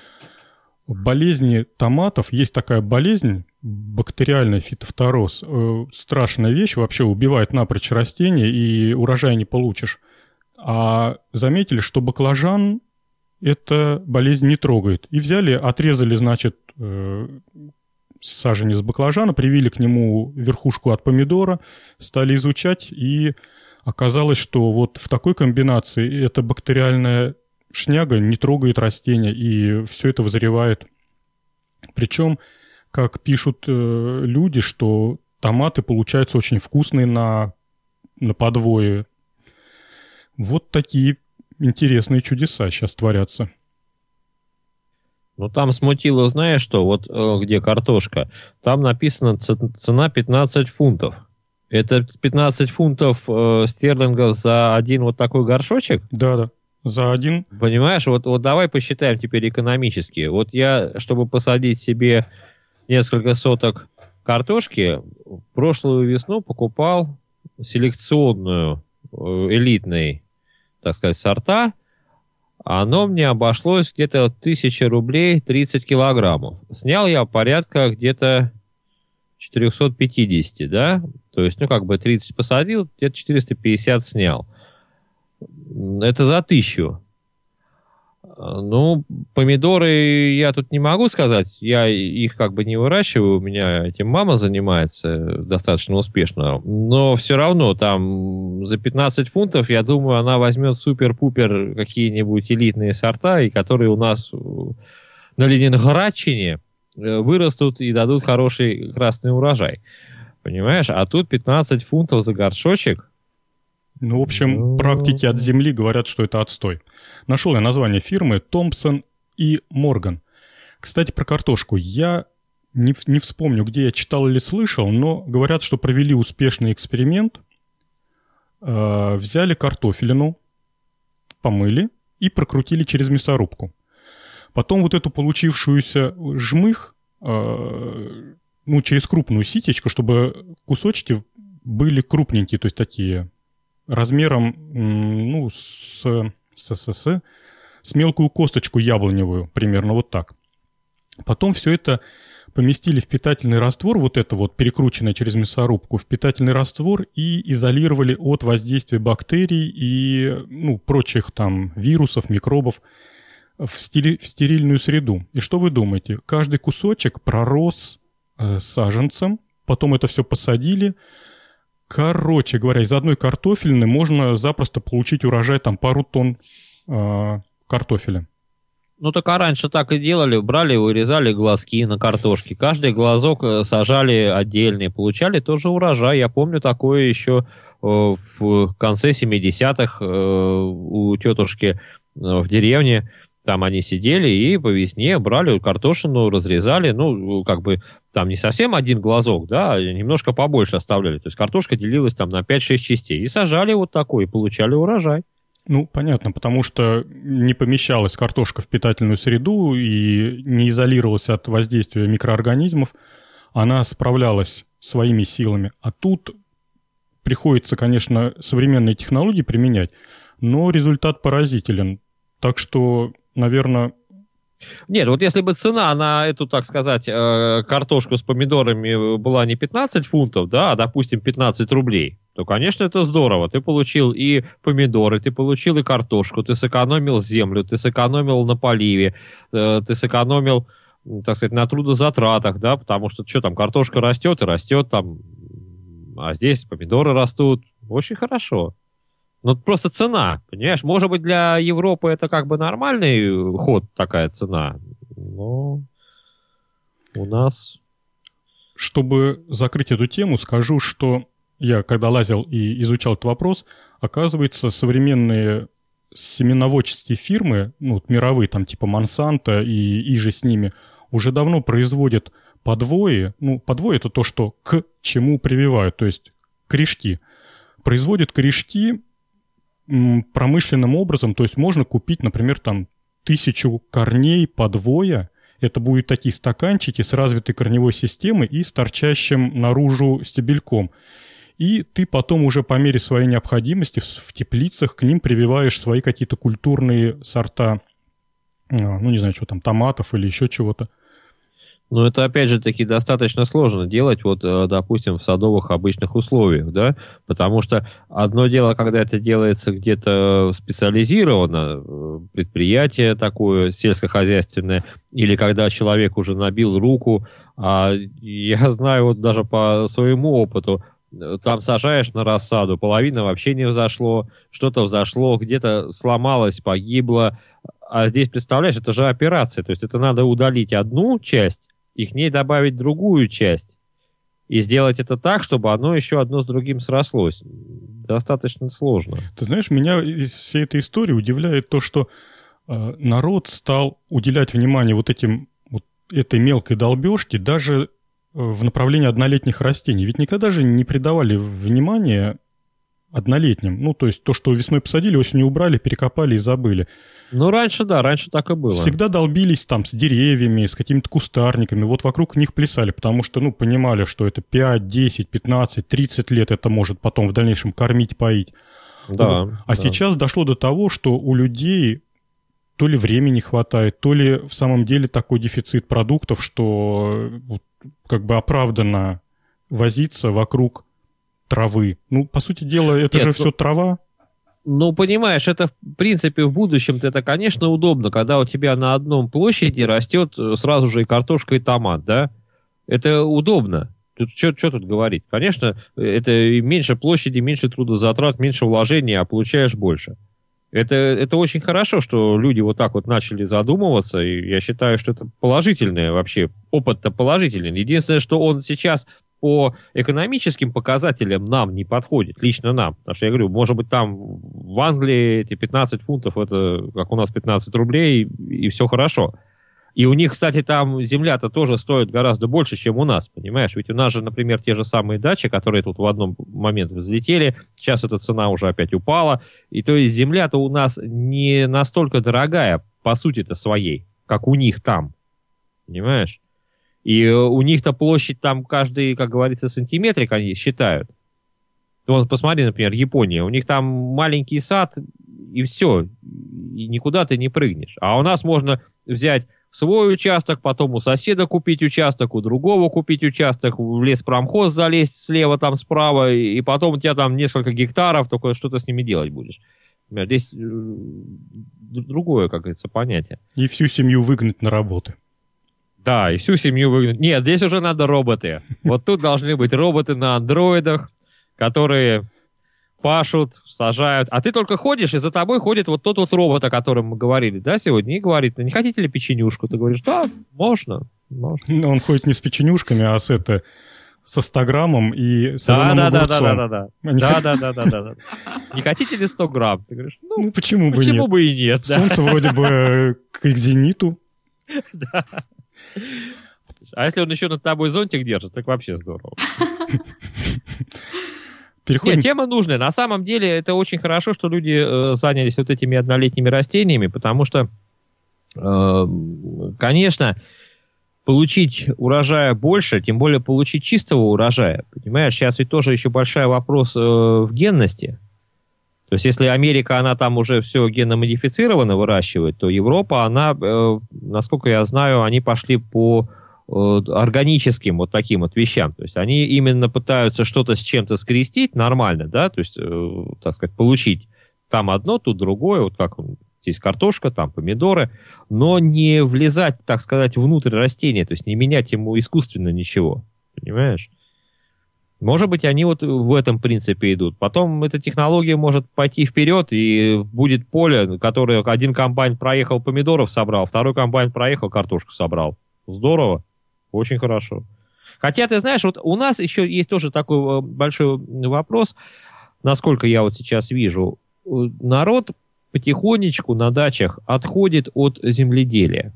болезни томатов. Есть такая болезнь, бактериальный фитофтороз. Э, страшная вещь, вообще убивает напрочь растения, и урожай не получишь. А заметили, что баклажан эта болезнь не трогает. И взяли, отрезали, значит, э, саженец баклажана, привили к нему верхушку от помидора, стали изучать, и оказалось, что вот в такой комбинации эта бактериальная шняга не трогает растения, и все это вызревает. Причем, как пишут э, люди, что томаты получаются очень вкусные на, на подвое. Вот такие интересные чудеса сейчас творятся. Ну, там смутило, знаешь что, вот э, где картошка, там написано цена 15 фунтов. Это 15 фунтов э, стерлингов за один вот такой горшочек? Да, да. За один. Понимаешь, вот, вот давай посчитаем теперь экономически. Вот я, чтобы посадить себе несколько соток картошки, прошлую весну покупал селекционную, э, элитный, так сказать, сорта, оно мне обошлось где-то 1000 рублей 30 килограммов. Снял я порядка где-то 450, да? То есть, ну, как бы 30 посадил, где-то 450 снял. Это за тысячу. Ну, помидоры я тут не могу сказать. Я их как бы не выращиваю. У меня этим мама занимается достаточно успешно. Но все равно там за 15 фунтов, я думаю, она возьмет супер-пупер какие-нибудь элитные сорта, и которые у нас на Ленинградчине э, вырастут и дадут хороший красный урожай. Понимаешь? А тут 15 фунтов за горшочек. Ну, в общем, практики от земли говорят, что это отстой. Нашел я название фирмы Томпсон и Морган. Кстати, про картошку. Я не, не вспомню, где я читал или слышал, но говорят, что провели успешный эксперимент. Э, взяли картофелину, помыли и прокрутили через мясорубку. Потом вот эту получившуюся жмых, э, ну, через крупную ситечку, чтобы кусочки были крупненькие, то есть такие размером, ну, с, с, с, с, с мелкую косточку яблоневую, примерно вот так. Потом все это поместили в питательный раствор, вот это вот перекрученное через мясорубку, в питательный раствор и изолировали от воздействия бактерий и ну, прочих там вирусов, микробов в, стили, в стерильную среду. И что вы думаете? Каждый кусочек пророс э, саженцем, потом это все посадили. Короче говоря, из одной картофельной можно запросто получить урожай там пару тонн э, картофеля. Ну так а раньше так и делали, брали, вырезали глазки на картошке, каждый глазок э, сажали отдельный, получали тоже урожай. Я помню такое еще э, в конце 70-х э, у тетушки в деревне. Там они сидели и по весне брали картошину, разрезали, ну, как бы там не совсем один глазок, да, а немножко побольше оставляли. То есть картошка делилась там на 5-6 частей. И сажали вот такой, и получали урожай. Ну, понятно, потому что не помещалась картошка в питательную среду и не изолировалась от воздействия микроорганизмов. Она справлялась своими силами. А тут приходится, конечно, современные технологии применять, но результат поразителен. Так что, наверное, нет, вот если бы цена на эту, так сказать, э, картошку с помидорами была не 15 фунтов, да, а, допустим, 15 рублей, то, конечно, это здорово. Ты получил и помидоры, ты получил и картошку, ты сэкономил землю, ты сэкономил на поливе, э, ты сэкономил, так сказать, на трудозатратах, да, потому что что там, картошка растет и растет там, а здесь помидоры растут. Очень хорошо. Ну, просто цена, понимаешь? Может быть, для Европы это как бы нормальный ход, такая цена, но у нас... Чтобы закрыть эту тему, скажу, что я, когда лазил и изучал этот вопрос, оказывается, современные семеноводческие фирмы, ну, мировые, там, типа Монсанто и, и же с ними, уже давно производят подвои. Ну, подвои – это то, что к чему прививают, то есть корешки. Производят корешки промышленным образом, то есть можно купить, например, там тысячу корней подвоя, это будут такие стаканчики с развитой корневой системой и с торчащим наружу стебельком. И ты потом уже по мере своей необходимости в, в теплицах к ним прививаешь свои какие-то культурные сорта, а, ну не знаю, что там, томатов или еще чего-то. Но это, опять же таки, достаточно сложно делать, вот, э, допустим, в садовых обычных условиях, да, потому что одно дело, когда это делается где-то специализированно, э, предприятие такое сельскохозяйственное, или когда человек уже набил руку, а я знаю вот даже по своему опыту, э, там сажаешь на рассаду, половина вообще не взошло, что-то взошло, где-то сломалось, погибло, а здесь, представляешь, это же операция, то есть это надо удалить одну часть, и к ней добавить другую часть. И сделать это так, чтобы оно еще одно с другим срослось. Достаточно сложно. Ты знаешь, меня из всей этой истории удивляет то, что э, народ стал уделять внимание вот этим вот этой мелкой долбежке даже э, в направлении однолетних растений. Ведь никогда же не придавали внимания однолетним. Ну, то есть то, что весной посадили, осенью убрали, перекопали и забыли. Ну, раньше, да, раньше так и было. Всегда долбились там с деревьями, с какими-то кустарниками, вот вокруг них плясали, потому что, ну, понимали, что это 5, 10, 15, 30 лет это может потом в дальнейшем кормить, поить. Да. Вот. А да. сейчас дошло до того, что у людей то ли времени хватает, то ли в самом деле такой дефицит продуктов, что как бы оправданно возиться вокруг травы. Ну, по сути дела, это Нет, же ну... все трава. Ну, понимаешь, это в принципе в будущем-то это, конечно, удобно, когда у тебя на одном площади растет э, сразу же и картошка, и томат, да? Это удобно. Тут что тут говорить? Конечно, это меньше площади, меньше трудозатрат, меньше вложений, а получаешь больше. Это, это очень хорошо, что люди вот так вот начали задумываться, и я считаю, что это положительное вообще, опыт-то положительный. Единственное, что он сейчас по экономическим показателям нам не подходит, лично нам. Потому что я говорю, может быть, там в Англии эти 15 фунтов, это как у нас 15 рублей, и все хорошо. И у них, кстати, там земля-то тоже стоит гораздо больше, чем у нас, понимаешь? Ведь у нас же, например, те же самые дачи, которые тут в одном момент взлетели, сейчас эта цена уже опять упала. И то есть земля-то у нас не настолько дорогая, по сути-то своей, как у них там. Понимаешь? И у них-то площадь там каждый, как говорится, сантиметрик они считают. Вот посмотри, например, Япония. У них там маленький сад, и все. И никуда ты не прыгнешь. А у нас можно взять свой участок, потом у соседа купить участок, у другого купить участок, в лес промхоз залезть слева, там справа, и потом у тебя там несколько гектаров, только что то с ними делать будешь. Здесь э, другое, как говорится, понятие. И всю семью выгнать на работы. Да, и всю семью выгнать. Нет, здесь уже надо роботы. Вот тут должны быть роботы на андроидах, которые пашут, сажают, а ты только ходишь, и за тобой ходит вот тот вот робот, о котором мы говорили, да, сегодня, и говорит, не хотите ли печенюшку? Ты говоришь, да, можно, можно. Ну, он ходит не с печенюшками, а с это со 100 граммом и с да, да, да, да, да, да, да, да, да, да, да, да. Не хотите ли 100 грамм? Ты говоришь, ну, ну почему бы почему нет? бы и нет? Солнце вроде бы к зениту. Да. А если он еще над тобой зонтик держит, так вообще здорово. Переходим... Нет, тема нужная. На самом деле это очень хорошо, что люди э, занялись вот этими однолетними растениями, потому что, э, конечно, получить урожая больше, тем более получить чистого урожая, понимаешь, сейчас ведь тоже еще большой вопрос э, в генности. То есть если Америка, она там уже все геномодифицированно выращивает, то Европа, она, э, насколько я знаю, они пошли по Э, органическим вот таким вот вещам. То есть они именно пытаются что-то с чем-то скрестить нормально, да, то есть, э, так сказать, получить там одно, тут другое, вот как здесь картошка, там помидоры, но не влезать, так сказать, внутрь растения, то есть не менять ему искусственно ничего, понимаешь? Может быть, они вот в этом принципе идут. Потом эта технология может пойти вперед, и будет поле, которое один комбайн проехал помидоров собрал, второй комбайн проехал картошку собрал. Здорово. Очень хорошо. Хотя, ты знаешь, вот у нас еще есть тоже такой э, большой вопрос, насколько я вот сейчас вижу. Народ потихонечку на дачах отходит от земледелия.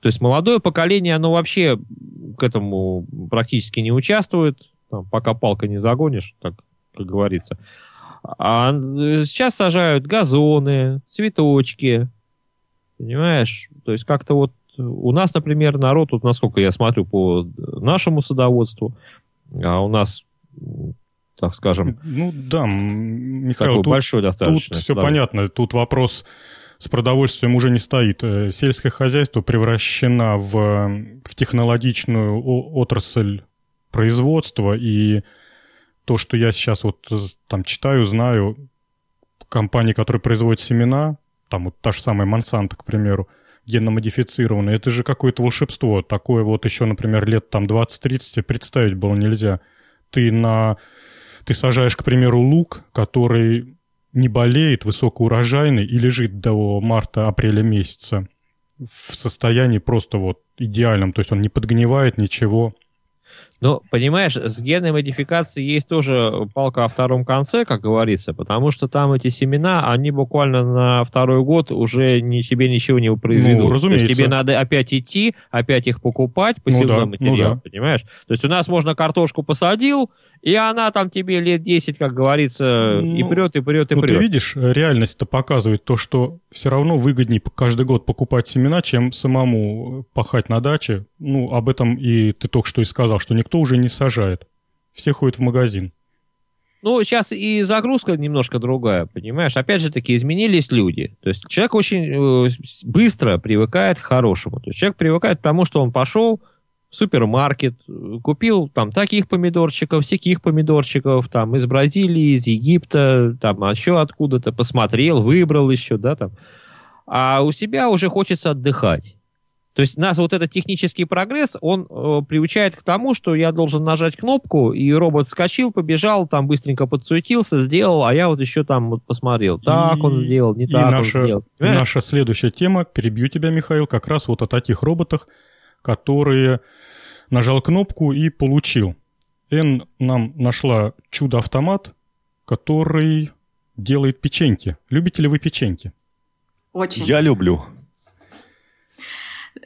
То есть молодое поколение, оно вообще к этому практически не участвует, там, пока палка не загонишь, так как говорится. А э, сейчас сажают газоны, цветочки, понимаешь? То есть как-то вот у нас, например, народ, вот насколько я смотрю по нашему садоводству, а у нас, так скажем... Ну да, Михаил, тут, большой достаточно. Тут все понятно, тут вопрос с продовольствием уже не стоит. Э, сельское хозяйство превращено в, в технологичную отрасль производства, и то, что я сейчас вот там читаю, знаю, компании, которые производят семена, там вот та же самая Монсанто, к примеру, генно-модифицированные. Это же какое-то волшебство. Такое вот еще, например, лет там 20-30 представить было нельзя. Ты на... Ты сажаешь, к примеру, лук, который не болеет, высокоурожайный и лежит до марта-апреля месяца в состоянии просто вот идеальном. То есть он не подгнивает, ничего. Ну, понимаешь, с генной модификацией есть тоже палка о втором конце, как говорится, потому что там эти семена, они буквально на второй год уже ни, тебе ничего не произведут. Ну, разумеется. То есть тебе надо опять идти, опять их покупать, посевной ну, да, материал, ну, да. понимаешь? То есть у нас можно картошку посадил, и она там тебе лет 10, как говорится, ну, и прет, и прет, и ну, прет. ты видишь, реальность-то показывает то, что все равно выгоднее каждый год покупать семена, чем самому пахать на даче. Ну, об этом и ты только что и сказал, что никто уже не сажает. Все ходят в магазин. Ну, сейчас и загрузка немножко другая, понимаешь? Опять же таки, изменились люди. То есть человек очень э, быстро привыкает к хорошему. То есть человек привыкает к тому, что он пошел супермаркет, купил там таких помидорчиков, всяких помидорчиков, там из Бразилии, из Египта, там еще откуда-то, посмотрел, выбрал еще, да, там. А у себя уже хочется отдыхать. То есть нас вот этот технический прогресс, он э, приучает к тому, что я должен нажать кнопку, и робот скочил, побежал, там быстренько подсуетился, сделал, а я вот еще там вот посмотрел. Так и, он сделал, не так наша, он сделал. Понимаешь? Наша следующая тема, перебью тебя, Михаил, как раз вот о таких роботах, которые нажал кнопку и получил. Н нам нашла чудо-автомат, который делает печеньки. Любите ли вы печеньки? Очень. Я люблю.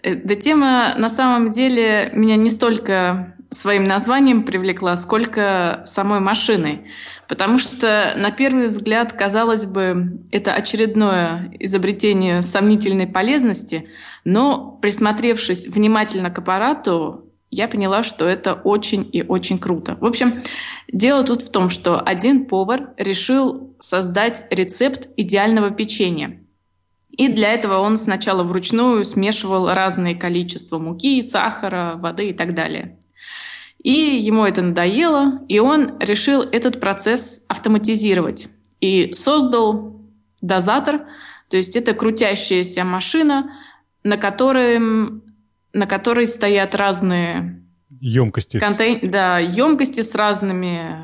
Эта тема на самом деле меня не столько своим названием привлекла, сколько самой машиной. Потому что, на первый взгляд, казалось бы, это очередное изобретение сомнительной полезности, но, присмотревшись внимательно к аппарату, я поняла, что это очень и очень круто. В общем, дело тут в том, что один повар решил создать рецепт идеального печенья. И для этого он сначала вручную смешивал разные количества муки, сахара, воды и так далее. И ему это надоело, и он решил этот процесс автоматизировать. И создал дозатор, то есть это крутящаяся машина, на которой, на которой стоят разные емкости. Контейн... С... Да, емкости с разными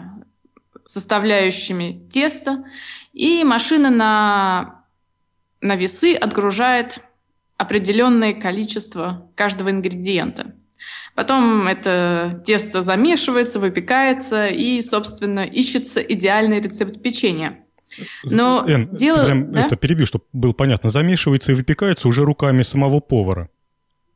составляющими теста. И машина на, на весы отгружает определенное количество каждого ингредиента. Потом это тесто замешивается, выпекается и, собственно, ищется идеальный рецепт печенья. Но Эн, дело... Прям да? это перебью, чтобы было понятно. Замешивается и выпекается уже руками самого повара.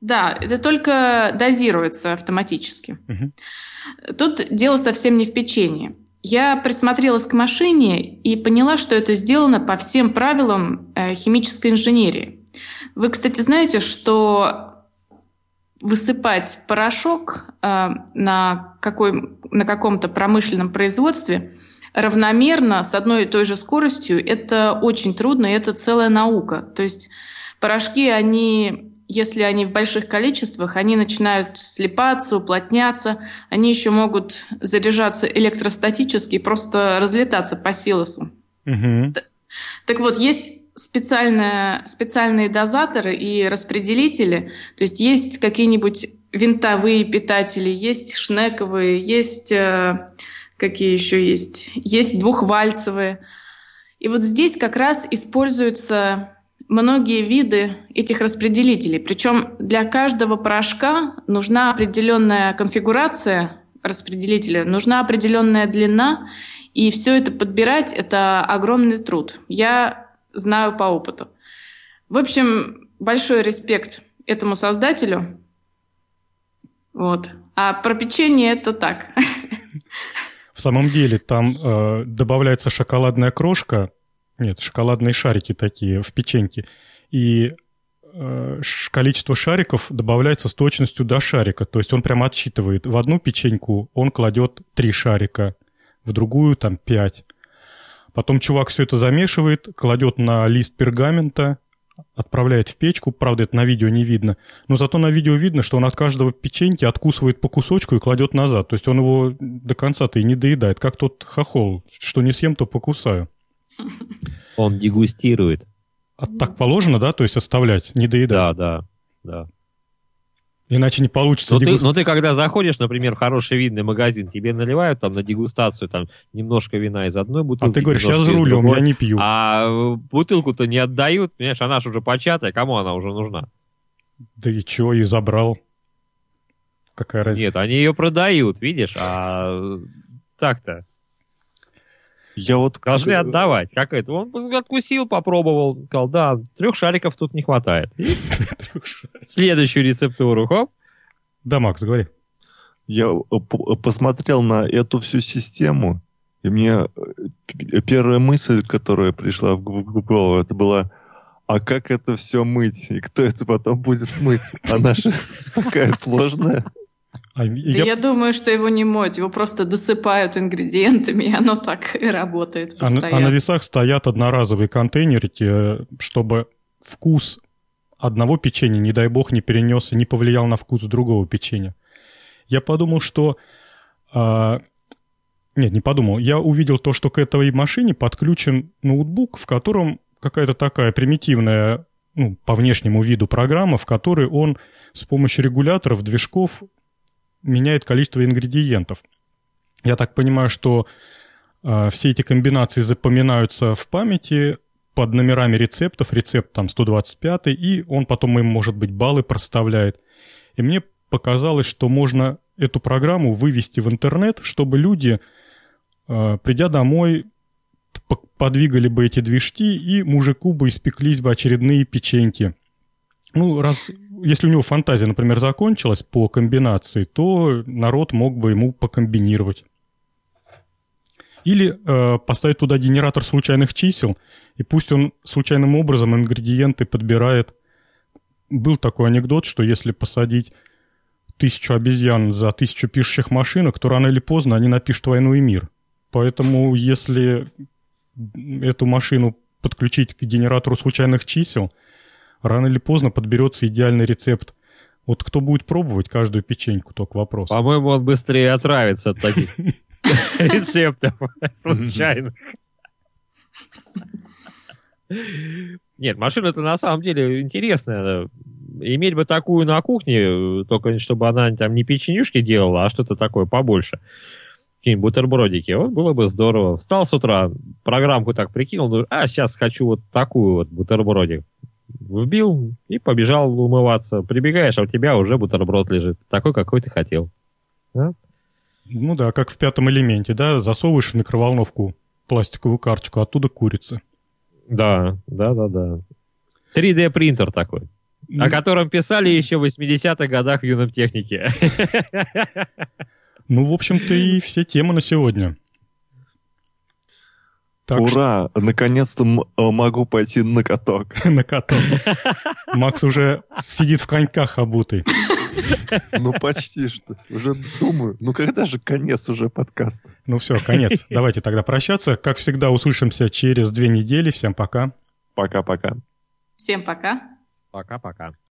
Да, это только дозируется автоматически. Угу. Тут дело совсем не в печенье. Я присмотрелась к машине и поняла, что это сделано по всем правилам э, химической инженерии. Вы, кстати, знаете, что высыпать порошок э, на, какой, на каком-то промышленном производстве равномерно с одной и той же скоростью, это очень трудно, и это целая наука. То есть порошки, они, если они в больших количествах, они начинают слипаться, уплотняться, они еще могут заряжаться электростатически, просто разлетаться по силосу. Угу. Так вот, есть специальные, специальные дозаторы и распределители. То есть есть какие-нибудь винтовые питатели, есть шнековые, есть... Э, какие еще есть? Есть двухвальцевые. И вот здесь как раз используются многие виды этих распределителей. Причем для каждого порошка нужна определенная конфигурация распределителя, нужна определенная длина, и все это подбирать – это огромный труд. Я знаю по опыту. В общем, большой респект этому создателю. Вот. А про печенье это так. В самом деле там э, добавляется шоколадная крошка, нет, шоколадные шарики такие в печеньке, и э, количество шариков добавляется с точностью до шарика, то есть он прямо отсчитывает. В одну печеньку он кладет три шарика, в другую там пять. Потом чувак все это замешивает, кладет на лист пергамента, отправляет в печку. Правда, это на видео не видно. Но зато на видео видно, что он от каждого печеньки откусывает по кусочку и кладет назад. То есть он его до конца-то и не доедает. Как тот хохол, что не съем, то покусаю. Он дегустирует. А так положено, да? То есть оставлять, не доедать? Да, да, да. Иначе не получится. Но, дегуст... ты, но ты когда заходишь, например, в хороший винный магазин, тебе наливают там на дегустацию там немножко вина из одной бутылки. А ты говоришь, я за рулем, я не пью. А бутылку-то не отдают, понимаешь, она же уже початая, кому она уже нужна? Да и чё, и забрал. Какая разница? Нет, они ее продают, видишь, а так-то. Я вот... Должны отдавать. Как это? Он откусил, попробовал, сказал, да, трех шариков тут не хватает. Следующую рецептуру, хоп. Да, Макс, говори. Я э, посмотрел на эту всю систему, и мне э, первая мысль, которая пришла в голову, это была, а как это все мыть? И кто это потом будет мыть? Она же такая сложная. А да я... я думаю, что его не моют, его просто досыпают ингредиентами, и оно так и работает постоянно. А на, а на весах стоят одноразовые контейнерики, чтобы вкус одного печенья, не дай бог, не перенес и не повлиял на вкус другого печенья. Я подумал, что... А... Нет, не подумал. Я увидел то, что к этой машине подключен ноутбук, в котором какая-то такая примитивная, ну, по внешнему виду программа, в которой он с помощью регуляторов, движков меняет количество ингредиентов. Я так понимаю, что э, все эти комбинации запоминаются в памяти под номерами рецептов, рецепт там 125, и он потом им, может быть, баллы проставляет. И мне показалось, что можно эту программу вывести в интернет, чтобы люди, э, придя домой, подвигали бы эти движки, и мужику бы испеклись бы очередные печеньки. Ну, раз, если у него фантазия, например, закончилась по комбинации, то народ мог бы ему покомбинировать. Или э, поставить туда генератор случайных чисел, и пусть он случайным образом ингредиенты подбирает. Был такой анекдот, что если посадить тысячу обезьян за тысячу пишущих машинок, то рано или поздно они напишут «Войну и мир». Поэтому если эту машину подключить к генератору случайных чисел, рано или поздно подберется идеальный рецепт. Вот кто будет пробовать каждую печеньку, только вопрос. По-моему, он быстрее отравится от таких рецептов случайных. Нет, машина-то на самом деле интересная. Иметь бы такую на кухне, только чтобы она там не печенюшки делала, а что-то такое побольше какие-нибудь бутербродики. Вот было бы здорово. Встал с утра, программку так прикинул, ну, а сейчас хочу вот такую вот бутербродик. Вбил и побежал умываться. Прибегаешь, а у тебя уже бутерброд лежит. Такой, какой ты хотел. А? Ну да, как в пятом элементе, да, засовываешь в микроволновку пластиковую карточку, оттуда курица. Да, да, да, да. 3D принтер такой. Ну... О котором писали еще в 80-х годах в юном технике. Ну, в общем-то, и все темы на сегодня. Так Ура! Что... Наконец-то э, могу пойти на каток. на каток. Макс уже сидит в коньках обутый. Ну, почти что. Уже думаю, ну когда же конец уже подкаста? Ну все, конец. Давайте тогда прощаться. Как всегда, услышимся через две недели. Всем пока. Пока-пока. Всем пока. Пока-пока.